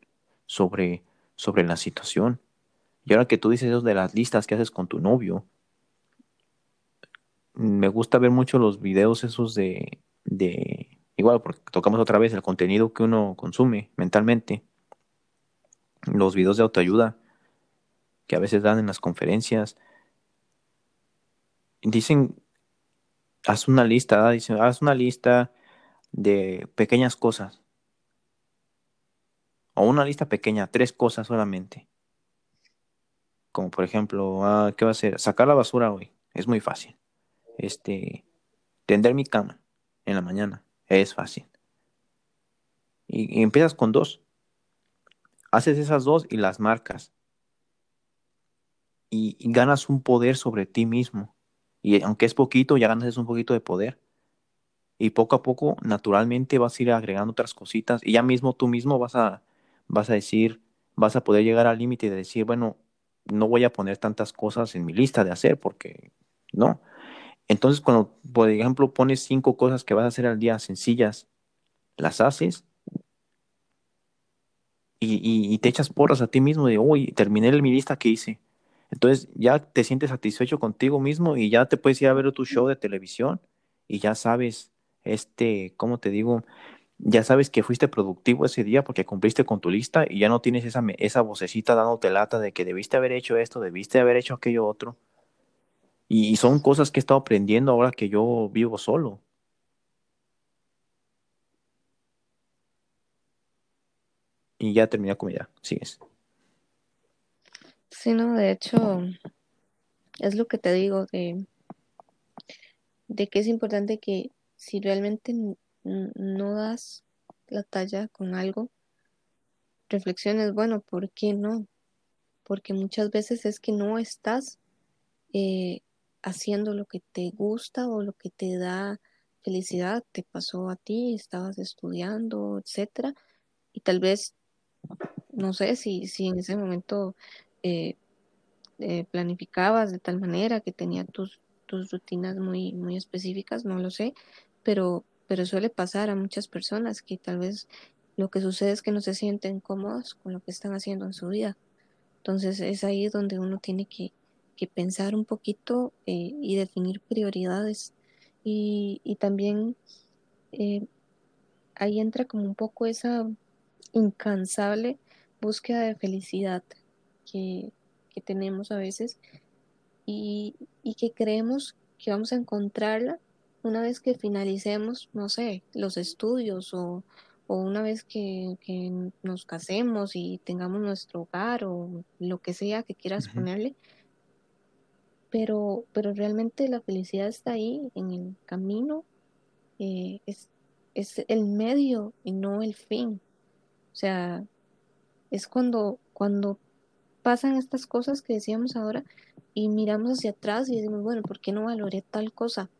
sobre, sobre la situación. Y ahora que tú dices eso de las listas que haces con tu novio, me gusta ver mucho los videos esos de, de igual, porque tocamos otra vez el contenido que uno consume mentalmente, los videos de autoayuda que a veces dan en las conferencias. Dicen, haz una lista, dicen, haz una lista de pequeñas cosas. O una lista pequeña, tres cosas solamente. Como por ejemplo, ah, ¿qué va a hacer? Sacar la basura hoy. Es muy fácil. Este, tender mi cama en la mañana. Es fácil. y empiezas con dos. Haces esas dos y las marcas y, ganas un poder sobre ti mismo. Y aunque es poquito, ya ganas un poquito de poder. Y poco a poco, naturalmente, vas a ir agregando otras cositas. Y ya mismo tú mismo vas a, vas a decir, vas a poder llegar al límite de decir, bueno, no voy a poner tantas cosas en mi lista de hacer porque no. Entonces, cuando, por ejemplo, pones cinco cosas que vas a hacer al día sencillas, las haces y, y, te echas porras a ti mismo de, uy, terminé mi lista que hice Entonces ya te sientes satisfecho contigo mismo y ya te puedes ir a ver tu show de televisión y ya sabes, este, ¿cómo te digo? Ya sabes que fuiste productivo ese día porque cumpliste con tu lista y ya no tienes esa, esa vocecita dándote lata de que debiste haber hecho esto, debiste haber hecho aquello otro. Y, son cosas que he estado aprendiendo ahora que yo vivo solo. Y ya terminé comida, sigues. Sí, no, de hecho, es lo que te digo, de, de que es importante que si realmente no das la talla con algo, reflexiones, bueno, ¿por qué no? Porque muchas veces es que no estás eh, haciendo lo que te gusta o lo que te da felicidad, te pasó a ti, estabas estudiando, etcétera, y tal vez, no sé si, si en ese momento eh, eh, planificabas de tal manera que tenía tus, tus rutinas muy, muy específicas, no lo sé, pero, pero suele pasar a muchas personas que tal vez lo que sucede es que no se sienten cómodos con lo que están haciendo en su vida. Entonces es ahí donde uno tiene que, pensar un poquito eh, y definir prioridades. Y, también eh, ahí entra como un poco esa incansable búsqueda de felicidad que, tenemos a veces y, y que creemos que vamos a encontrarla una vez que finalicemos, no sé, los estudios o, una vez que, nos casemos y tengamos nuestro hogar o lo que sea que quieras ponerle. Pero, pero realmente la felicidad está ahí, en el camino, eh, es, es el medio y no el fin. O sea, es cuando, cuando pasan estas cosas que decíamos ahora y miramos hacia atrás y decimos, bueno, ¿por qué no valoré tal cosa?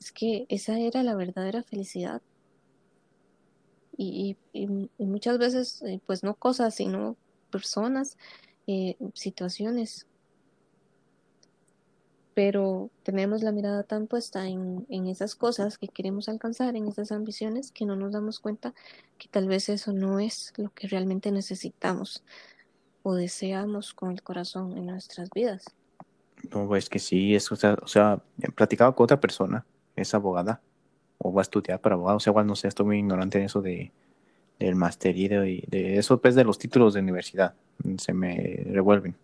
Es que esa era la verdadera felicidad. Y, muchas veces, eh, pues no cosas, sino personas, eh, situaciones. Pero tenemos la mirada tan puesta en, en esas cosas que queremos alcanzar, en esas ambiciones, que no nos damos cuenta que tal vez eso no es lo que realmente necesitamos o deseamos con el corazón en nuestras vidas. No, es que sí, es, o sea, o sea, he platicado con otra persona es abogada o va a estudiar para abogado. O sea, igual no sé, estoy muy ignorante en eso de, del máster y de, eso, pues de los títulos de universidad. Se me revuelven.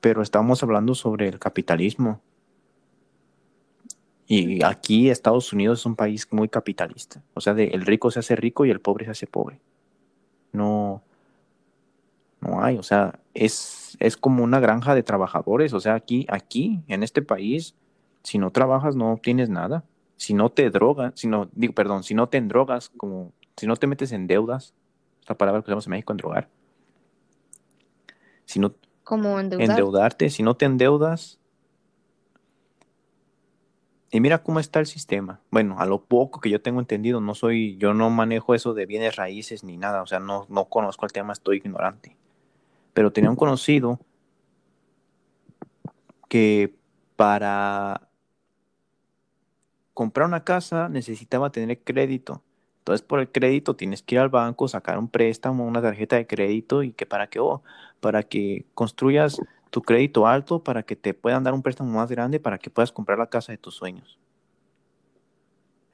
Pero estamos hablando sobre el capitalismo. Y aquí Estados Unidos es un país muy capitalista. O sea, de, el rico se hace rico y el pobre se hace pobre. No, no hay, o sea, es, es como una granja de trabajadores. O sea, aquí, aquí, en este país, si no trabajas no tienes nada. Si no te drogas, si no, digo, perdón, si no te endrogas, como si no te metes en deudas, la palabra que usamos en México, endrogar. Si no, como endeudarte, si no te endeudas. Y mira cómo está el sistema. Bueno, a lo poco que yo tengo entendido, no soy, yo no manejo eso de bienes raíces ni nada, o sea, no, no conozco el tema, estoy ignorante. Pero tenía un conocido que para comprar una casa necesitaba tener crédito. Entonces, por el crédito tienes que ir al banco, sacar un préstamo, una tarjeta de crédito y que para qué, oh, para que construyas tu crédito alto, para que te puedan dar un préstamo más grande, para que puedas comprar la casa de tus sueños.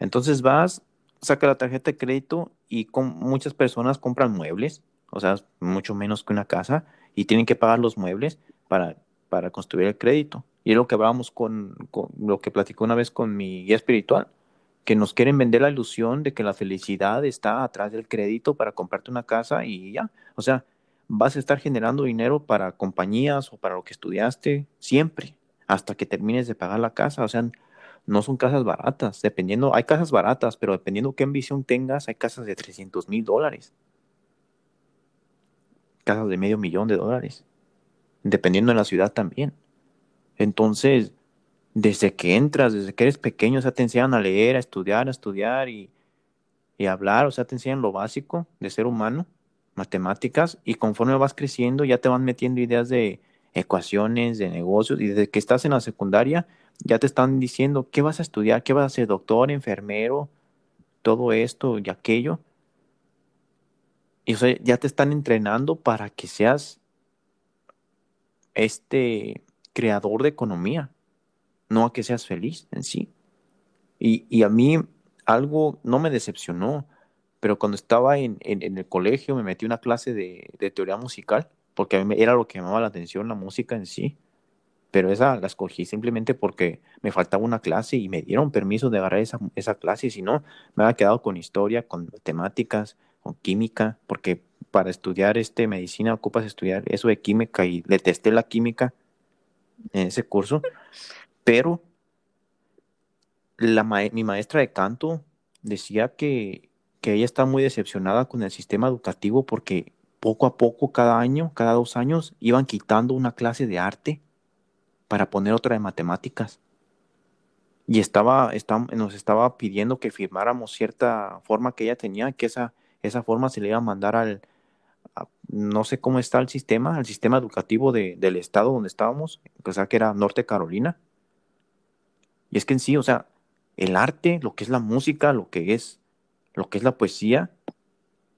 Entonces vas, saca la tarjeta de crédito y con, muchas personas compran muebles, o sea, mucho menos que una casa, y tienen que pagar los muebles para, para construir el crédito. Y es lo que hablábamos con, lo que platicó una vez con mi guía espiritual, que nos quieren vender la ilusión de que la felicidad está atrás del crédito para comprarte una casa y ya. O sea, vas a estar generando dinero para compañías o para lo que estudiaste siempre, hasta que termines de pagar la casa. O sea, no son casas baratas, dependiendo, hay casas baratas, pero dependiendo qué ambición tengas, hay casas de 300 mil dólares, casas de medio millón de dólares, dependiendo de la ciudad también. Entonces, desde que entras, desde que eres pequeño, o sea, te enseñan a leer, a estudiar, a estudiar y, y hablar, o sea, te enseñan lo básico de ser humano, matemáticas, y conforme vas creciendo ya te van metiendo ideas de ecuaciones, de negocios, y desde que estás en la secundaria ya te están diciendo qué vas a estudiar, qué vas a ser doctor, enfermero, todo esto y aquello. Y o ya te están entrenando para que seas este creador de economía, no a que seas feliz en sí. Y, a mí algo no me decepcionó, pero cuando estaba en, el colegio me metí una clase de, teoría musical, porque a mí era lo que llamaba la atención, la música en sí. Pero esa la escogí simplemente porque me faltaba una clase y me dieron permiso de agarrar esa, esa clase, si no, me había quedado con historia, con matemáticas, química, porque para estudiar este medicina ocupas estudiar eso de química y le testé la química en ese curso, pero la mi maestra de canto decía que, que ella está muy decepcionada con el sistema educativo porque poco a poco, cada año, cada dos años, iban quitando una clase de arte para poner otra de matemáticas. Y estaba, nos estaba pidiendo que firmáramos cierta forma que ella tenía, que esa, esa forma se le iba a mandar al, no sé cómo está el sistema, el sistema educativo del estado donde estábamos, o sea, que era Norte Carolina. Y es que en sí, o sea, el arte, lo que es la música, lo que es, lo que es la poesía,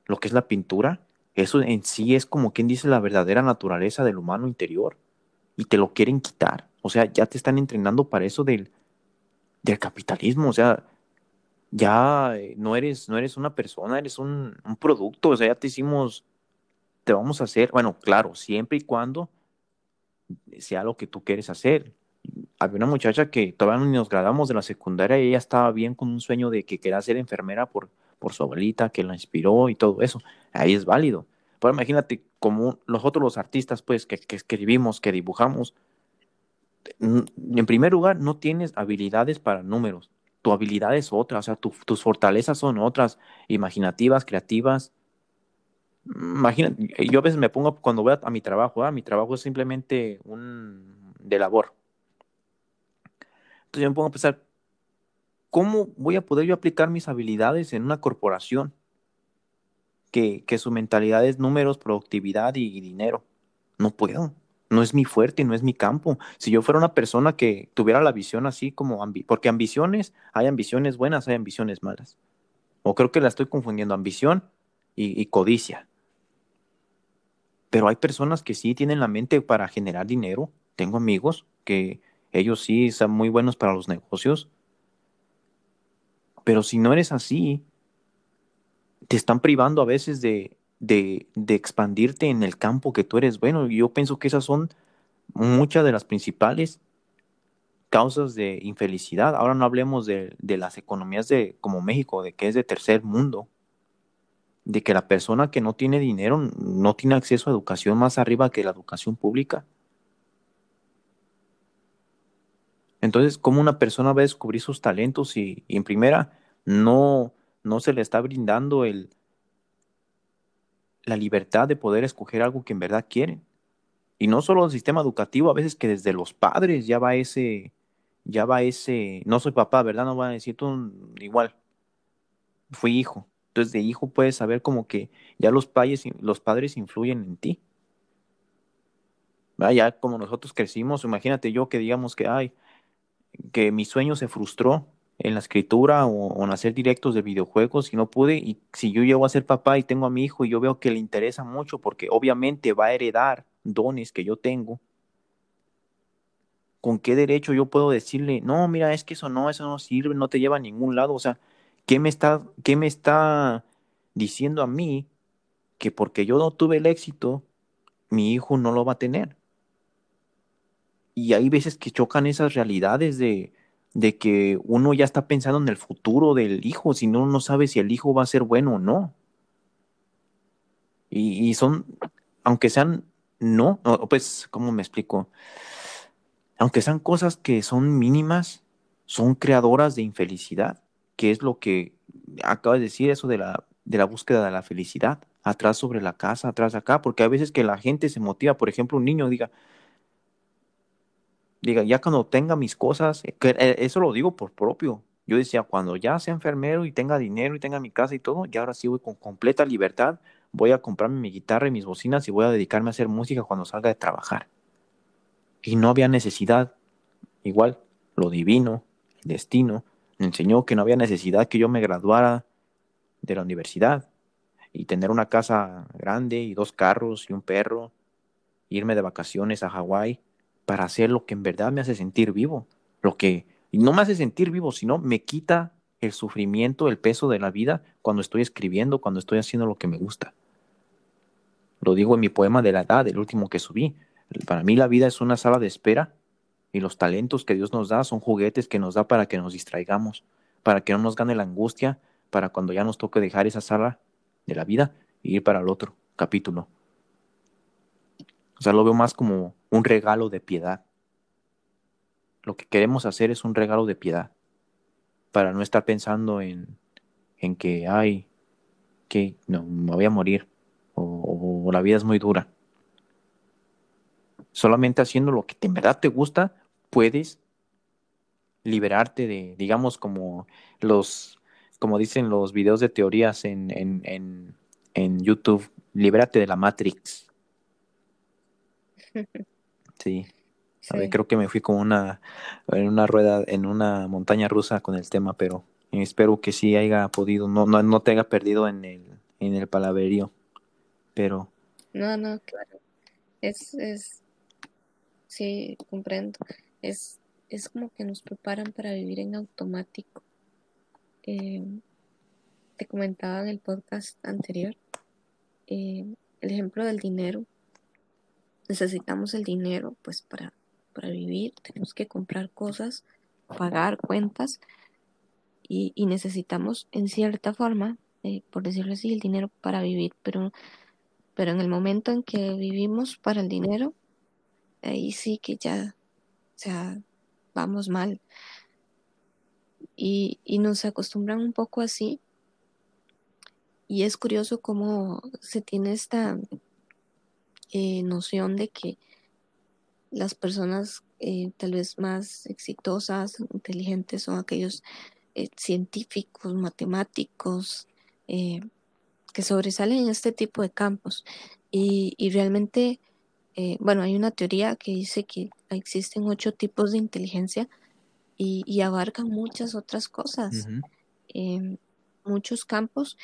lo que es la pintura, eso en sí es como quien dice la verdadera naturaleza del humano interior. Y te lo quieren quitar. O sea, ya te están entrenando para eso del, del capitalismo. O sea, ya eh, no eres, no eres una persona, eres un, un producto. O sea, ya te hicimos te vamos a hacer, bueno, claro, siempre y cuando sea lo que tú quieres hacer. Había una muchacha que todavía no nos graduamos de la secundaria y ella estaba bien con un sueño de que quería ser enfermera por, por su abuelita, que la inspiró y todo eso. Ahí es válido. Pero imagínate, como nosotros los artistas, pues, que, que escribimos, que dibujamos, en primer lugar, no tienes habilidades para números. Tu habilidad es otra, o sea, tus fortalezas son otras, imaginativas, creativas, Imagínate, yo a veces me pongo cuando voy a, mi trabajo, mi trabajo es simplemente un de labor. Entonces yo me pongo a pensar, ¿cómo voy a poder yo aplicar mis habilidades en una corporación que su mentalidad es números, productividad y, dinero? No puedo, no es mi fuerte, no es mi campo. Si yo fuera una persona que tuviera la visión así como, porque ambiciones, hay ambiciones buenas, hay ambiciones malas. O creo que la estoy confundiendo, ambición y codicia. Pero hay personas que sí tienen la mente para generar dinero. Tengo amigos que ellos sí son muy buenos para los negocios. Pero si no eres así, te están privando a veces de, de, expandirte en el campo que tú eres bueno. Yo pienso que esas son muchas de las principales causas de infelicidad. Ahora no hablemos de, de las economías de como México, de que es de tercer mundo de que la persona que no tiene dinero no tiene acceso a educación más arriba que la educación pública. Entonces, ¿cómo una persona va a descubrir sus talentos y, en primera no, no se le está brindando el, la libertad de poder escoger algo que en verdad quieren? Y no solo el sistema educativo, a veces que desde los padres ya va ese, ya va ese, no soy papá, ¿verdad? No van a decir tú igual, fui hijo entonces de hijo puedes saber como que ya los padres, los padres influyen en ti. Ya como nosotros crecimos, imagínate yo que digamos que, ay, que mi sueño se frustró en la escritura o, en hacer directos de videojuegos y no pude, y si yo llego a ser papá y tengo a mi hijo y yo veo que le interesa mucho porque obviamente va a heredar dones que yo tengo, ¿con qué derecho yo puedo decirle, no, mira, es que eso no, eso no sirve, no te lleva a ningún lado? O sea, ¿Qué me está, qué me está diciendo a mí que porque yo no tuve el éxito, mi hijo no lo va a tener? Y hay veces que chocan esas realidades de, de que uno ya está pensando en el futuro del hijo, si no, no sabe si el hijo va a ser bueno o no. Y, son, aunque sean, no, pues, ¿cómo me explico? Aunque sean cosas que son mínimas, son creadoras de infelicidad que es lo que acabas de decir, eso de la, de la búsqueda de la felicidad, atrás sobre la casa, atrás acá, porque a veces que la gente se motiva, por ejemplo, un niño diga, diga, ya cuando tenga mis cosas, eh, eh, eso lo digo por propio. Yo decía, cuando ya sea enfermero y tenga dinero y tenga mi casa y todo, ya ahora sí voy con completa libertad, voy a comprarme mi guitarra y mis bocinas y voy a dedicarme a hacer música cuando salga de trabajar. Y no había necesidad, igual, lo divino, el destino, me enseñó que no había necesidad que yo me graduara de la universidad y tener una casa grande y dos carros y un perro irme de vacaciones a Hawái para hacer lo que en verdad me hace sentir vivo, lo que no me hace sentir vivo, sino me quita el sufrimiento, el peso de la vida cuando estoy escribiendo, cuando estoy haciendo lo que me gusta. Lo digo en mi poema de la edad, el último que subí. Para mí la vida es una sala de espera y los talentos que Dios nos da son juguetes que nos da para que nos distraigamos, para que no nos gane la angustia, para cuando ya nos toque dejar esa sala de la vida y ir para el otro capítulo. O sea, lo veo más como un regalo de piedad. Lo que queremos hacer es un regalo de piedad para no estar pensando en, en que, ay, que no, me voy a morir o, la vida es muy dura. Solamente haciendo lo que en verdad te gusta, puedes liberarte de, digamos, como los, como dicen los videos de teorías en, en, en, en YouTube, libérate de la Matrix. Sí. A ver, creo que me fui como una, en una rueda, en una montaña rusa con el tema, pero espero que sí haya podido, no, no, no te haya perdido en el, en el palaverío. Pero. No, no, claro. Es, es, sí, comprendo. Es, es como que nos preparan para vivir en automático. Eh, te comentaba en el podcast anterior eh, el ejemplo del dinero. Necesitamos el dinero pues para para vivir, tenemos que comprar cosas, pagar cuentas y, necesitamos en cierta forma, eh, por decirlo así, el dinero para vivir, pero, pero en el momento en que vivimos para el dinero, ahí sí que ya, o sea, vamos mal. Y, y nos acostumbran un poco así. Y es curioso cómo se tiene esta eh, noción de que las personas eh, tal vez más exitosas, inteligentes, son aquellos eh, científicos, matemáticos, que sobresalen en este tipo de campos. Y, realmente, bueno, hay una teoría que dice que existen ocho tipos de inteligencia y, abarcan muchas otras cosas, muchos campos,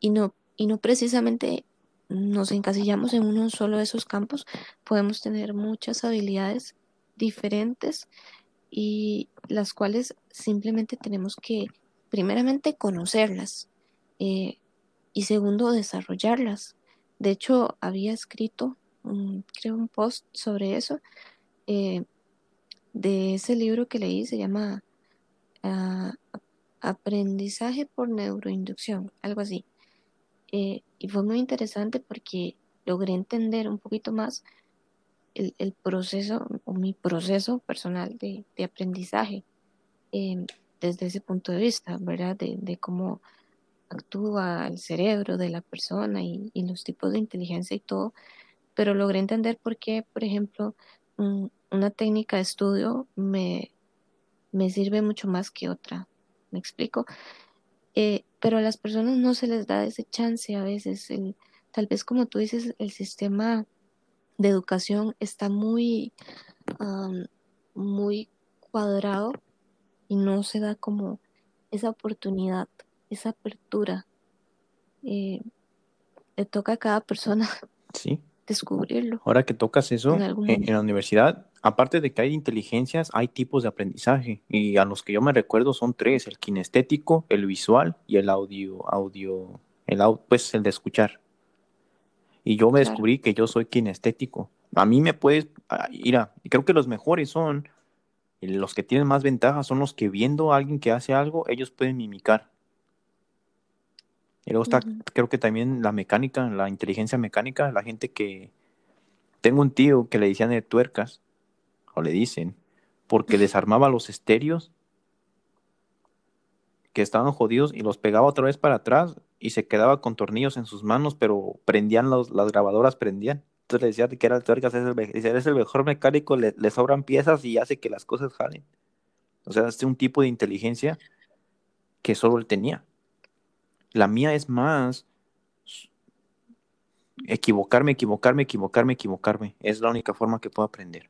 y no, y no precisamente nos encasillamos en uno solo de esos campos, podemos tener muchas habilidades diferentes y las cuales simplemente tenemos que, primeramente, conocerlas eh, y segundo, desarrollarlas. De hecho, había escrito, creo, un post sobre eso, eh, de ese libro que leí, se llama ah, Aprendizaje por Neuroinducción, algo así. Eh, y fue muy interesante porque logré entender un poquito más el, proceso o mi proceso personal de, aprendizaje em, desde ese punto de vista, ¿verdad? De, cómo actúa el cerebro de la persona y, los tipos de inteligencia y todo, pero logré entender por qué, por ejemplo, una técnica de estudio me, me sirve mucho más que otra. ¿Me explico? Eh, pero a las personas no se les da ese chance a veces. El, tal vez como tú dices, el sistema de educación está muy, muy cuadrado y no se da como esa oportunidad, esa apertura. Eh, le toca a cada persona sí. descubrirlo. Ahora que tocas eso, en, la universidad, aparte de que hay inteligencias, hay tipos de aprendizaje. Y a los que yo me recuerdo son tres, el kinestético, el visual y el audio, audio, el pues el de escuchar. Y yo me descubrí que yo soy kinestético. A mí me puedes, mira, creo que los mejores son, los que tienen más ventajas son los que viendo a alguien que hace algo, ellos pueden mimicar. Y luego está, creo que también la mecánica, la inteligencia mecánica, la gente que... Tengo un tío que le decían de tuercas, o le dicen, porque desarmaba los estéreos que estaban jodidos y los pegaba otra vez para atrás y se quedaba con tornillos en sus manos, pero prendían los, las grabadoras, prendían. Entonces le decía que era el es el, es el mejor mecánico, le, le, sobran piezas y hace que las cosas jalen. O sea, es un tipo de inteligencia que solo él tenía. La mía es más equivocarme, equivocarme, equivocarme, equivocarme. Es la única forma que puedo aprender.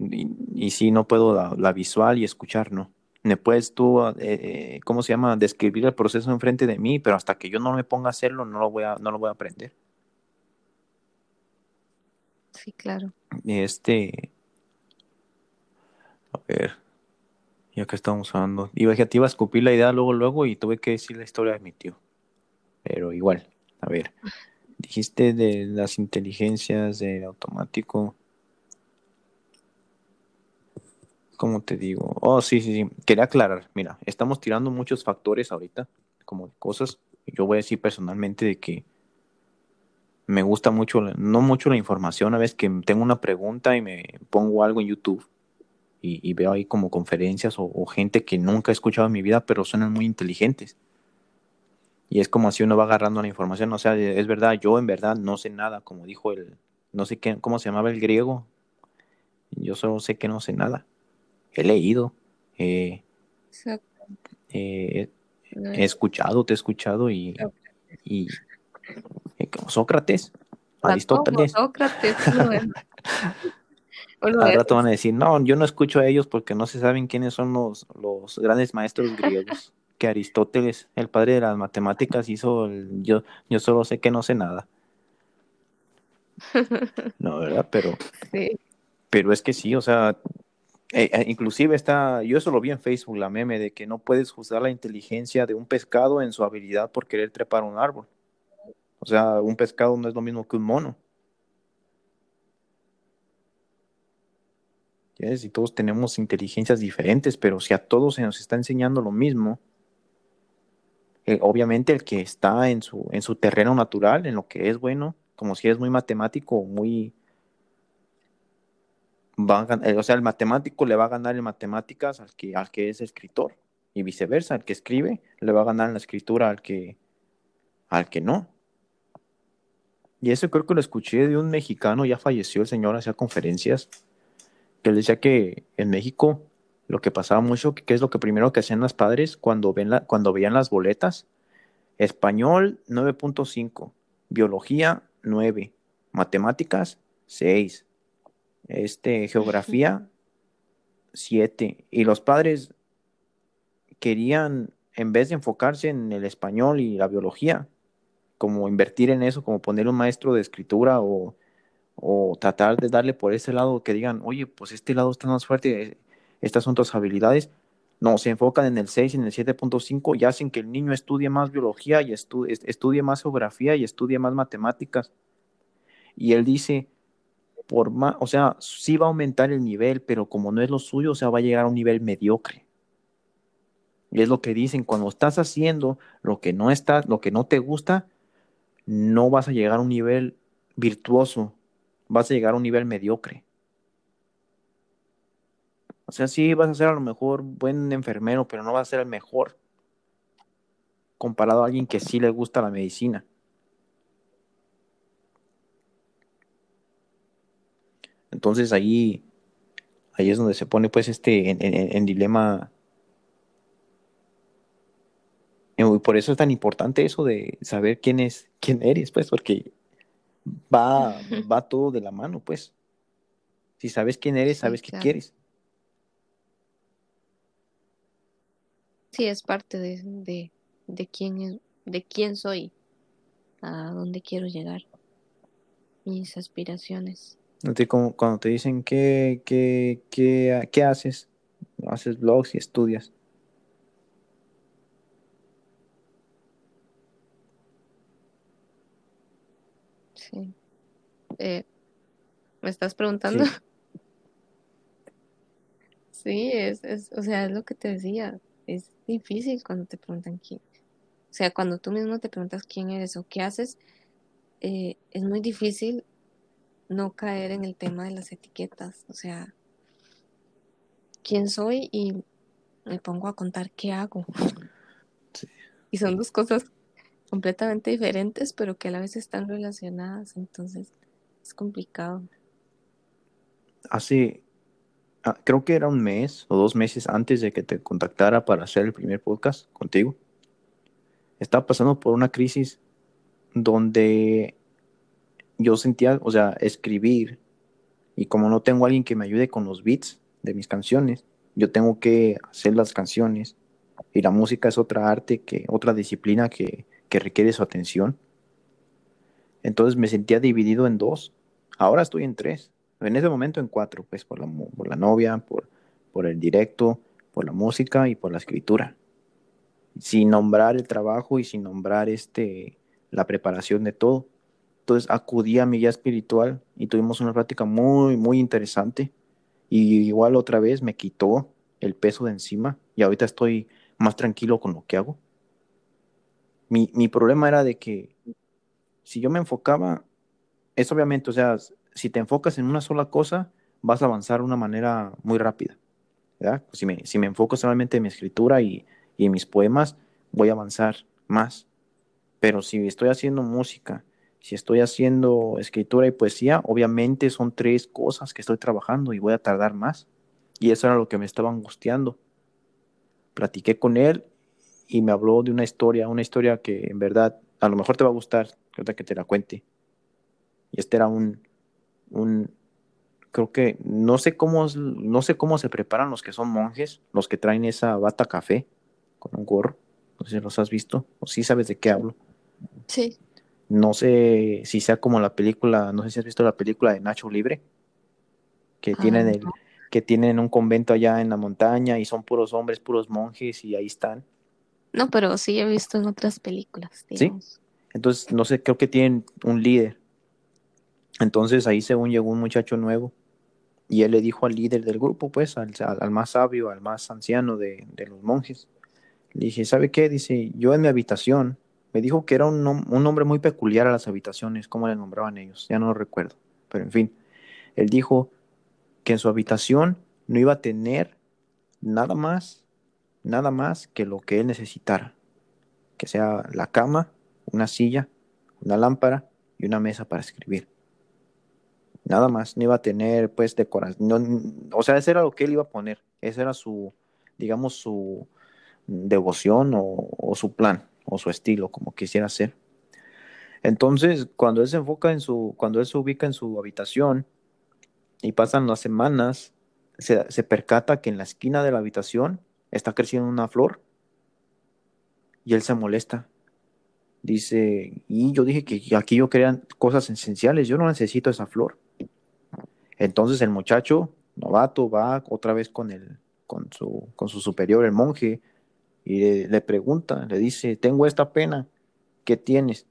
Y, si no puedo la, visual y escuchar, ¿no? Me puedes tú, eh, eh, ¿cómo se llama? Describir el proceso enfrente de mí, pero hasta que yo no me ponga a hacerlo, no lo voy a, no lo voy a aprender. Sí, claro. Este. A ver. Ya que estamos hablando. Iba, te iba a escupir la idea luego, luego y tuve que decir la historia de mi tío. Pero igual. A ver. Dijiste de las inteligencias de automático. ¿Cómo te digo? Oh, sí, sí, sí. Quería aclarar. Mira, estamos tirando muchos factores ahorita, como cosas. Yo voy a decir personalmente de que me gusta mucho, no mucho la información, a veces que tengo una pregunta y me pongo algo en YouTube y, veo ahí como conferencias o, gente que nunca he escuchado en mi vida, pero suenan muy inteligentes. Y es como así uno va agarrando la información, o sea, es verdad, yo en verdad no sé nada, como dijo el, no sé qué, cómo se llamaba el griego, yo solo sé que no sé nada. He leído, he escuchado, te he escuchado y, y Sócrates, Aristóteles. Sócrates, Al rato van a decir, no, yo no escucho a ellos porque no se saben quiénes son los, los grandes maestros griegos. que Aristóteles, el padre de las matemáticas, hizo el, yo, yo solo sé que no sé nada. No, ¿verdad? Pero, pero es que sí, o sea, eh, eh, inclusive está, yo eso lo vi en Facebook, la meme de que no puedes juzgar la inteligencia de un pescado en su habilidad por querer trepar un árbol. O sea, un pescado no es lo mismo que un mono. Y todos tenemos inteligencias diferentes, pero si a todos se nos está enseñando lo mismo, eh, obviamente el que está en su, en su terreno natural, en lo que es bueno, como si es muy matemático, muy... Eh, o sea, el matemático le va a ganar en matemáticas al que, al que es escritor, y viceversa, el que escribe le va a ganar en la escritura al que, al que no. Y eso creo que lo escuché de un mexicano, ya falleció el señor, hacía conferencias, que él decía que en México lo que pasaba mucho, que, es lo que primero que hacían los padres cuando, ven la, cuando veían las boletas, español 9.5, biología 9, matemáticas 6, este, geografía 7, y los padres querían, en vez de enfocarse en el español y la biología, como invertir en eso, como poner un maestro de escritura o, tratar de darle por ese lado que digan, oye, pues este lado está más fuerte, estas son tus habilidades. No, se enfocan en el 6 y en el 7.5 y hacen que el niño estudie más biología y estudie, más geografía y estudie más matemáticas. Y él dice, por más, o sea, sí va a aumentar el nivel, pero como no es lo suyo, o sea, va a llegar a un nivel mediocre. Y es lo que dicen, cuando estás haciendo lo que no está, lo que no te gusta, no vas a llegar a un nivel virtuoso, vas a llegar a un nivel mediocre. O sea, sí vas a ser a lo mejor buen enfermero, pero no vas a ser el mejor comparado a alguien que sí le gusta la medicina. Entonces ahí, ahí es donde se pone pues este en dilema y por eso es tan importante eso de saber quién es, quién eres, pues, porque va, va todo de la mano, pues. Si sabes quién eres, sabes qué quieres. Sí, es parte de, de, quién es, de quién soy, a dónde quiero llegar, mis aspiraciones. Cuando te dicen qué, qué, qué, qué haces, haces blogs y estudias. Eh, ¿Me estás preguntando? Sí. es, es, o sea, es lo que te decía. Es difícil cuando te preguntan quién. O sea, cuando tú mismo te preguntas quién eres o qué haces, eh, es muy difícil no caer en el tema de las etiquetas. O sea, quién soy y me pongo a contar qué hago. Y son dos cosas completamente diferentes, pero que a la vez están relacionadas, entonces es complicado. Hace, ah, creo que era un mes o dos meses antes de que te contactara para hacer el primer podcast contigo, estaba pasando por una crisis donde yo sentía, o sea, escribir, y como no tengo alguien que me ayude con los beats de mis canciones, yo tengo que hacer las canciones, y la música es otra arte, que otra disciplina que que requiere su atención. Entonces me sentía dividido en dos. Ahora estoy en tres, en ese momento en cuatro, pues por la, por la novia, por, por el directo, por la música y por la escritura. Sin nombrar el trabajo y sin nombrar este, la preparación de todo. Entonces acudí a mi guía espiritual y tuvimos una práctica muy, muy interesante. Y igual otra vez me quitó el peso de encima y ahorita estoy más tranquilo con lo que hago. Mi, mi problema era de que si yo me enfocaba, es obviamente, o sea, si te enfocas en una sola cosa, vas a avanzar de una manera muy rápida. ¿verdad? Si, me, si me enfoco solamente en mi escritura y, y en mis poemas, voy a avanzar más. Pero si estoy haciendo música, si estoy haciendo escritura y poesía, obviamente son tres cosas que estoy trabajando y voy a tardar más. Y eso era lo que me estaba angustiando. Platiqué con él y me habló de una historia, una historia que en verdad a lo mejor te va a gustar, que te la cuente. Y este era un, un creo que no sé cómo no sé cómo se preparan los que son monjes, los que traen esa bata café con un gorro. No sé si los has visto o si sabes de qué hablo. Sí. No sé si sea como la película, no sé si has visto la película de Nacho Libre, que tienen el, que tienen un convento allá en la montaña y son puros hombres, puros monjes y ahí están. No, pero sí he visto en otras películas. Sí. Entonces, no sé, creo que tienen un líder. Entonces ahí según llegó un muchacho nuevo y él le dijo al líder del grupo, pues, al, al más sabio, al más anciano de, de, los monjes, le dije, ¿sabe qué? Dice, yo en mi habitación, me dijo que era un, un nombre muy peculiar a las habitaciones, ¿cómo le nombraban ellos? Ya no lo recuerdo, pero en fin, él dijo que en su habitación no iba a tener nada más, nada más que lo que él necesitara, que sea la cama, una silla, una lámpara y una mesa para escribir. Nada más, no iba a tener pues decoración, o sea, ese era lo que él iba a poner, ese era su, digamos, su devoción o su plan su estilo, como quisiera ser. Entonces, cuando él se enfoca en su, cuando él se ubica en su habitación y pasan las semanas, se, se, percata que en la esquina de la habitación está creciendo una flor y él se molesta. Dice, y yo dije que aquí yo quería cosas esenciales, yo no necesito esa flor. Entonces el muchacho novato va otra vez con, el, con, su, con su superior, el monje, y le, pregunta, le dice, tengo esta pena, ¿qué tienes?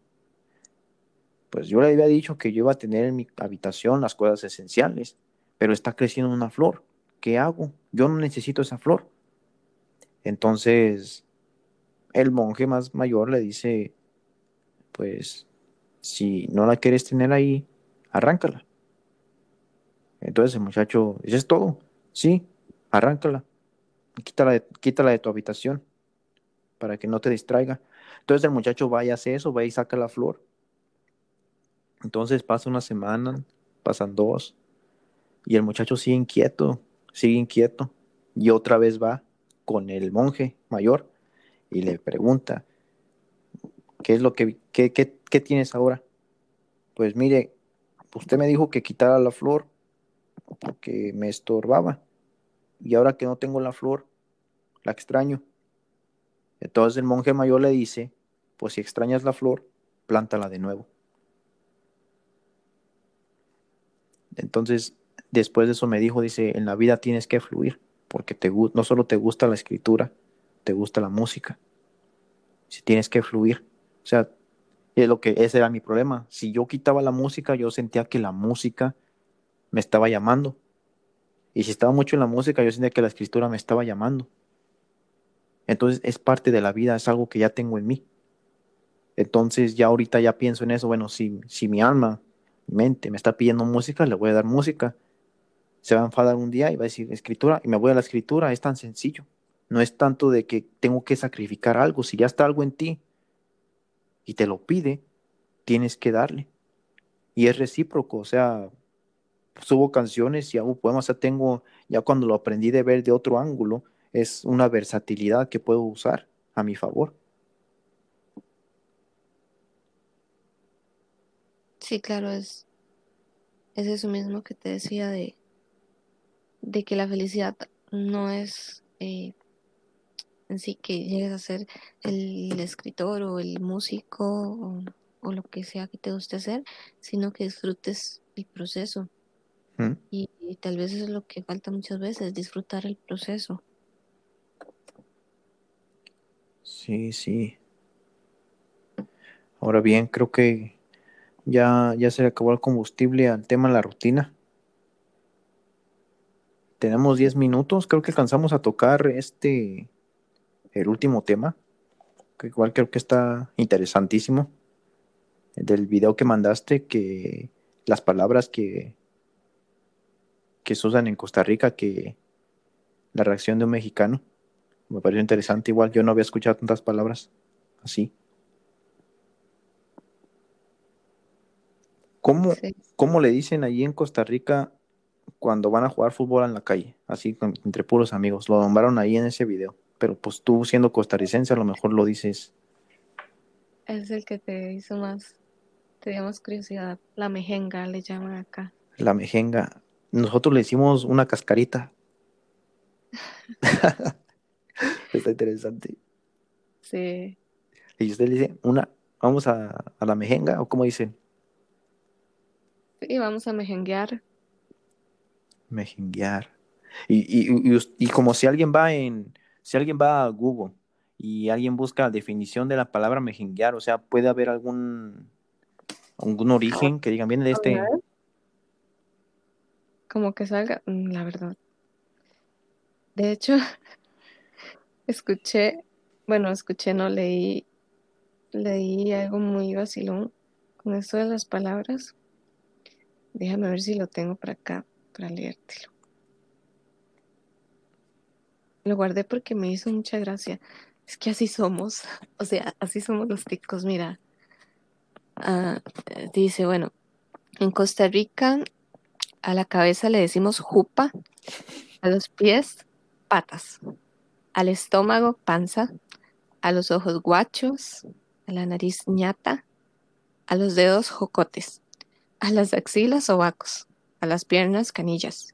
Pues yo le había dicho que yo iba a tener en mi habitación las cosas esenciales, pero está creciendo una flor, ¿qué hago? Yo no necesito esa flor. Entonces el monje más mayor le dice, pues si no la quieres tener ahí, arráncala. Entonces el muchacho, ¿eso es todo? Sí, arráncala. Quítala quítala de tu habitación para que no te distraiga. Entonces el muchacho va y hace eso, va y saca la flor. Entonces pasa una semana, pasan dos, y el muchacho sigue inquieto, sigue inquieto, y otra vez va con el monje mayor y le pregunta, ¿qué es lo que, qué, qué, qué tienes ahora? Pues mire, usted me dijo que quitara la flor porque me estorbaba. Y ahora que no tengo la flor, la extraño. Entonces el monje mayor le dice, pues si extrañas la flor, plántala de nuevo. Entonces, después de eso me dijo, dice, en la vida tienes que fluir, porque te, no solo te gusta la escritura, te gusta la música. Si tienes que fluir. O sea, es lo que ese era mi problema. Si yo quitaba la música, yo sentía que la música me estaba llamando. Y si estaba mucho en la música, yo sentía que la escritura me estaba llamando. Entonces es parte de la vida, es algo que ya tengo en mí. Entonces ya ahorita ya pienso en eso, bueno, si, si mi alma, mi mente me está pidiendo música, le voy a dar música. Se va a enfadar un día y va a decir escritura y me voy a la escritura, es tan sencillo. No es tanto de que tengo que sacrificar algo, si ya está algo en ti y te lo pide, tienes que darle. Y es recíproco, o sea, subo canciones y hago poemas, sea, tengo, ya cuando lo aprendí de ver de otro ángulo, es una versatilidad que puedo usar a mi favor. Sí, claro, es, es eso mismo que te decía de, de que la felicidad no es eh, en sí que llegues a ser el escritor o el músico o, o, lo que sea que te guste hacer, sino que disfrutes el proceso. ¿Mm? Y, y tal vez eso es lo que falta muchas veces, disfrutar el proceso. Sí, sí. Ahora bien, creo que ya, ya se le acabó el combustible al tema de la rutina. Tenemos 10 minutos, creo que alcanzamos a tocar este, el último tema, que igual creo que está interesantísimo, el del video que mandaste, que las palabras que, que se usan en Costa Rica, que la reacción de un mexicano, me pareció interesante, igual yo no había escuchado tantas palabras así. ¿Cómo, Sí. ¿Cómo le dicen allí en Costa Rica cuando van a jugar fútbol en la calle? Así, entre puros amigos. Lo nombraron ahí en ese video. Pero pues tú siendo costarricense a lo mejor lo dices Es el que te hizo más, te dio más curiosidad. La mejenga le llaman acá. la mejenga. Nosotros le hicimos una cascarita. Está interesante. Sí, Y usted le dice, una, vamos a, a la mejenga, o cómo dicen, sí, vamos a mejenguear. mejenguear. Y, y, y, y como si alguien va en, si alguien va a Google y alguien busca la definición de la palabra mejenguear, o sea, puede haber algún, algún origen que digan, viene de este, Como que salga, mm, la verdad. De hecho, escuché, bueno, escuché, no leí, leí algo muy vacilón con esto de las palabras. Déjame ver si lo tengo por acá para leértelo. Lo guardé porque me hizo mucha gracia. Es que así somos, o sea, así somos los ticos, mira. Ah, dice, bueno, en Costa Rica a la cabeza le decimos jupa, a los pies patas, al estómago panza, a los ojos guachos, a la nariz ñata, a los dedos jocotes, a las axilas sobacos, a las piernas canillas,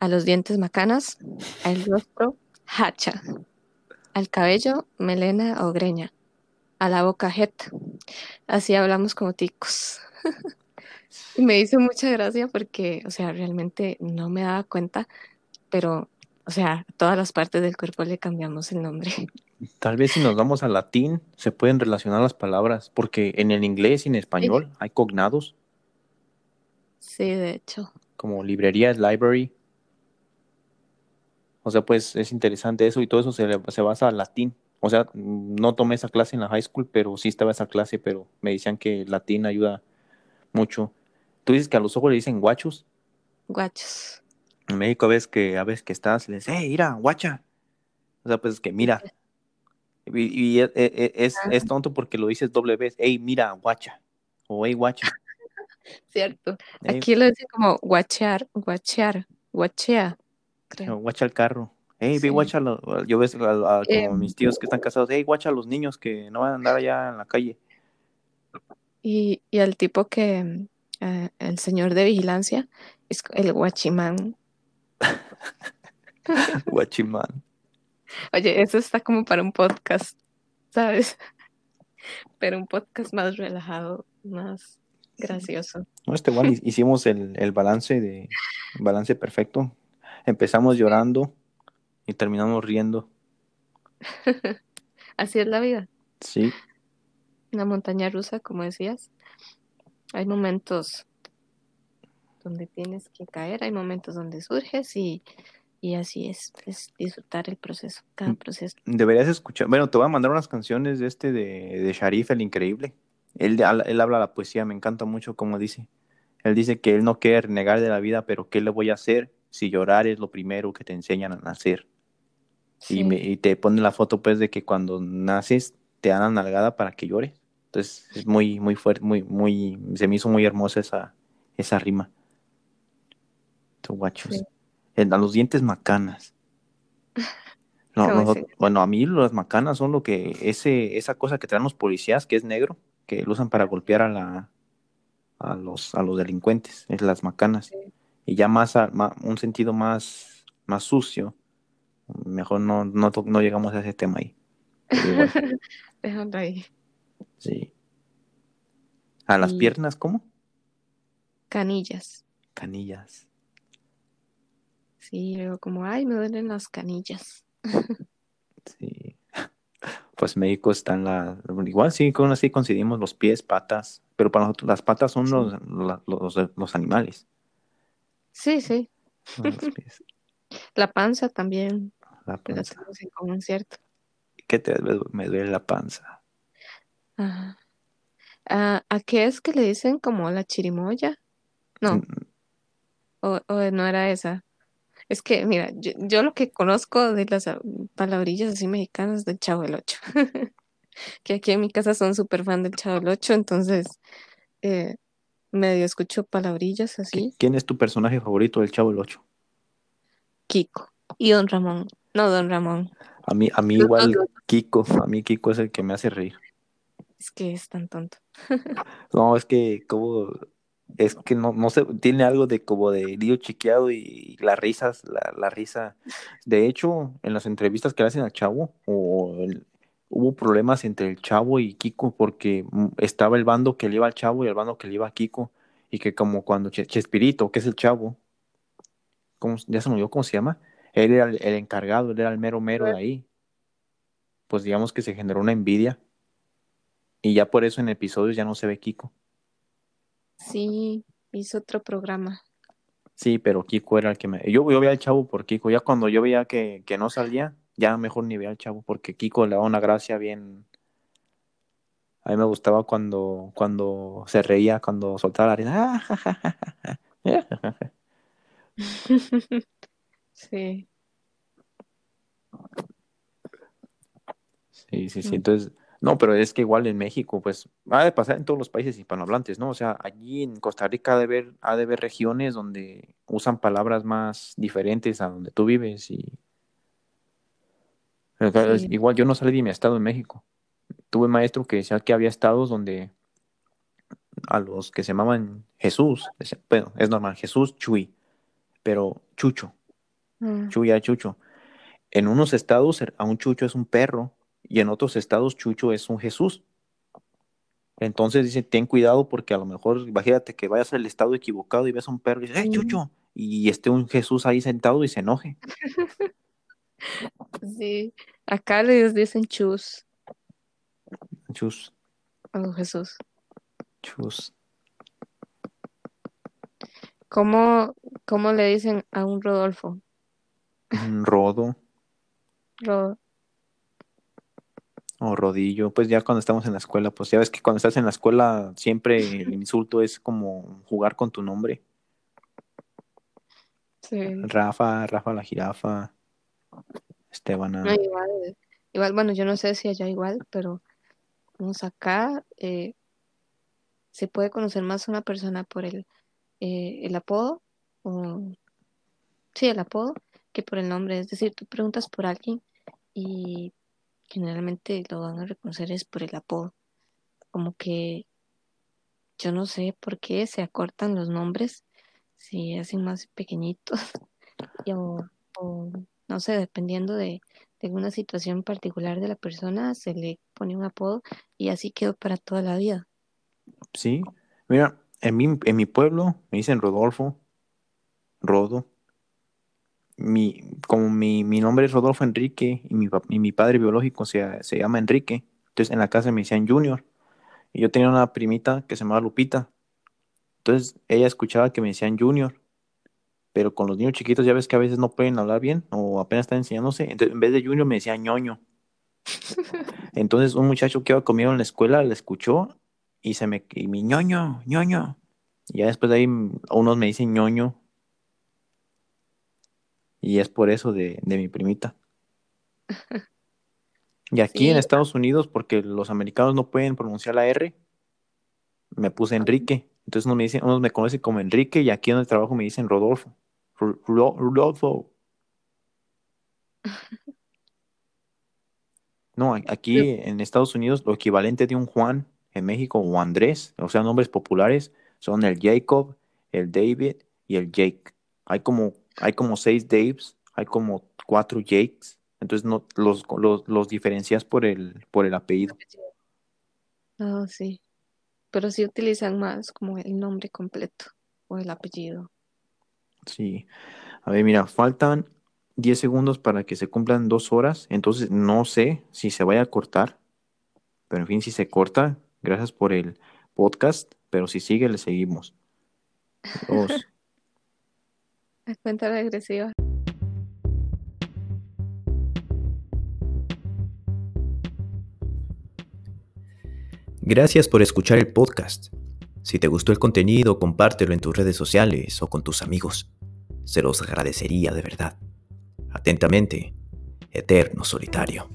a los dientes macanas, al rostro hacha, al cabello melena o greña, a la boca jeta. Así hablamos como ticos. Me hizo mucha gracia porque, o sea, realmente no me daba cuenta, pero, o sea, todas las partes del cuerpo le cambiamos el nombre. tal vez si nos vamos al latín se pueden relacionar las palabras, porque en el inglés y en español hay cognados, Sí, de hecho. como librería es library. O sea, pues es interesante eso y todo eso se, se basa al latín. O sea, no tomé esa clase en la high school, pero sí estaba esa clase, pero me decían que el latín ayuda mucho. Tú dices que a los ojos le dicen guachos. Guachos. En México a veces que, a veces que estás, le dices, hey, mira, guacha. O sea, pues que mira. Y, y es, es- es- es tonto porque lo dices doble vez, hey, mira, guacha. O hey, guacha. Cierto. Hey, Aquí lo dicen como guachear, guachear, guachea, creo. guacha el carro. Hey, Sí. guacha. Yo ves a- a- como Eh, mis tíos que están casados, hey, guacha a los niños que no van a andar allá en la calle. Y, y al tipo que, eh, el señor de vigilancia, es el guachimán. Guachimán. Oye, eso está como para un podcast, ¿sabes? Pero un podcast más relajado, más gracioso. No, este igual hi- hicimos el, el balance de balance perfecto. Empezamos llorando y terminamos riendo. Así es la vida. Sí, Una montaña rusa, como decías. Hay momentos donde tienes que caer, hay momentos donde surges y, y así es, es disfrutar el proceso, cada Mm. proceso. deberías escuchar. Bueno, te voy a mandar unas canciones de este de, de Sharif el Increíble. Él, él habla la poesía, me encanta mucho como dice. Él dice que él no quiere renegar de la vida, pero ¿qué le voy a hacer si llorar es lo primero que te enseñan a nacer? Y, Sí, me- y te pone la foto pues de que cuando naces te dan la nalgada para que llores. Entonces es muy, muy fuerte, muy, muy, se me hizo muy hermosa esa, esa rima. Estos guachos. Sí. A los dientes macanas. No, ¿Cómo nosotros- bueno, a mí las macanas son lo que, ese, esa cosa que traen los policías, que es negro, que lo usan para golpear a la, a los, a los delincuentes, es las macanas. Sí. Y ya más, a- un sentido más, más sucio, mejor no, no, no llegamos a ese tema ahí. Déjalo ahí. sí. A las Y- piernas, ¿cómo? Canillas. Canillas. Sí, luego como, ay, me duelen las canillas. Sí. Pues México está en la... Igual sí, con así coincidimos los pies, patas, pero para nosotros las patas son los, los, los animales. Sí, sí. La panza también. La panza. común, ¿cierto? ¿Qué te? Me duele la panza. Ajá. Ah, ¿a qué es que le dicen como la chirimoya? No, Mm, o, o no era esa. Es que, mira, yo, yo lo que conozco de las ah, palabrillas así mexicanas del Chavo del Ocho, que aquí en mi casa son súper fan del Chavo del Ocho, entonces eh, medio escucho palabrillas ¿qui- así. ¿Quién es tu personaje favorito del Chavo el 8? Kiko y Don Ramón. No, Don Ramón. A mí, a mí igual Kiko, a mí Kiko es el que me hace reír. Es que es tan tonto. No, es que como, es que no, no sé, tiene algo de como de lío chiqueado y las risas, la, la risa. De hecho, en las entrevistas que le hacen al chavo, o el- hubo problemas entre el chavo y Kiko porque mm, estaba el bando que le iba al chavo y el bando que le iba a Kiko. Y que como cuando Che- Chespirito, que es el chavo, ¿cómo, ya se me olvidó cómo se llama, él era el, el encargado, él era el mero mero de ahí. Pues digamos que se generó una envidia. Y ya por eso en episodios ya no se ve Kiko. Sí, hizo otro programa. Sí, pero Kiko era el que me... Yo, yo veía al chavo por Kiko. Ya cuando yo veía que, que no salía, ya mejor ni veía al chavo porque Kiko le daba una gracia bien... A mí me gustaba cuando, cuando se reía, cuando soltaba la risa. Sí. Sí, sí, sí. Mm. Entonces, no, pero es que igual en México, pues, ha de pasar en todos los países hispanohablantes, ¿no? O sea, allí en Costa Rica ha de haber, ha de haber regiones donde usan palabras más diferentes a donde tú vives y... Sí. Igual yo no salí de mi estado en México. Tuve maestro que decía que había estados donde a los que se llamaban Jesús, decía, bueno, es normal, Jesús Chuy, pero Chucho, Mm, Chuy a Chucho. En unos estados a un Chucho es un perro y en otros estados Chucho es un Jesús. Entonces dice, ten cuidado porque a lo mejor, imagínate que vayas al estado equivocado y ves a un perro y dices, ¡eh, Mm. Chucho! Y esté un Jesús ahí sentado y se enoje. Sí, acá les dicen chus Chus, a los Jesús. chus. ¿Cómo, cómo le dicen a un Rodolfo? Un Rodo Ro- o rodillo. Pues ya cuando estamos en la escuela, pues ya ves que cuando estás en la escuela siempre el insulto es como jugar con tu nombre. sí. Rafa, Rafa la jirafa, Estebana. No, igual, igual, bueno, yo no sé si allá igual, pero vamos acá, eh, se puede conocer más a una persona por el, eh, el apodo, o sí, el apodo, que por el nombre. Es decir, tú preguntas por alguien y generalmente lo van a reconocer es por el apodo. Como que yo no sé por qué se acortan los nombres, se hacen más pequeñitos, o, no sé, dependiendo de, de alguna situación particular de la persona, se le pone un apodo y así quedó para toda la vida. Sí, mira, en mi, en mi pueblo me dicen Rodolfo, Rodo. Mi, como mi, mi nombre es Rodolfo Enrique y mi, y mi padre biológico se, se llama Enrique, entonces en la casa me decían Junior. Y yo tenía una primita que se llamaba Lupita. Entonces ella escuchaba que me decían Junior. Pero con los niños chiquitos ya ves que a veces no pueden hablar bien o apenas están enseñándose. Entonces en vez de Junior me decía ñoño. Entonces un muchacho que iba conmigo en la escuela le escuchó y se me y mi ñoño, ñoño. Y ya después de ahí unos me dicen ñoño. Y es por eso de, de mi primita. Y aquí en. Estados Unidos, porque los americanos no pueden pronunciar la R, me puse Enrique. Entonces unos me dicen, unos me conocen como Enrique y aquí en el trabajo me dicen Rodolfo. Rodolfo. No, aquí en Estados Unidos lo equivalente de un Juan en México o Andrés, o sea, nombres populares, son el Jacob, el David y el Jake. Hay como, hay como seis Daves, hay como cuatro Jakes, entonces no, los, los, los diferencias por el, por el apellido. Ah, sí. Pero sí utilizan más como el nombre completo. o el apellido. Sí. A ver, mira, faltan 10 segundos para que se cumplan dos horas, entonces no sé si se vaya a cortar, pero en fin, si se corta, gracias por el podcast, pero si sigue, le seguimos. Dos. Cuenta regresiva. Gracias por escuchar el podcast. Si te gustó el contenido, compártelo en tus redes sociales o con tus amigos. Se los agradecería de verdad. Atentamente, Eterno Solitario.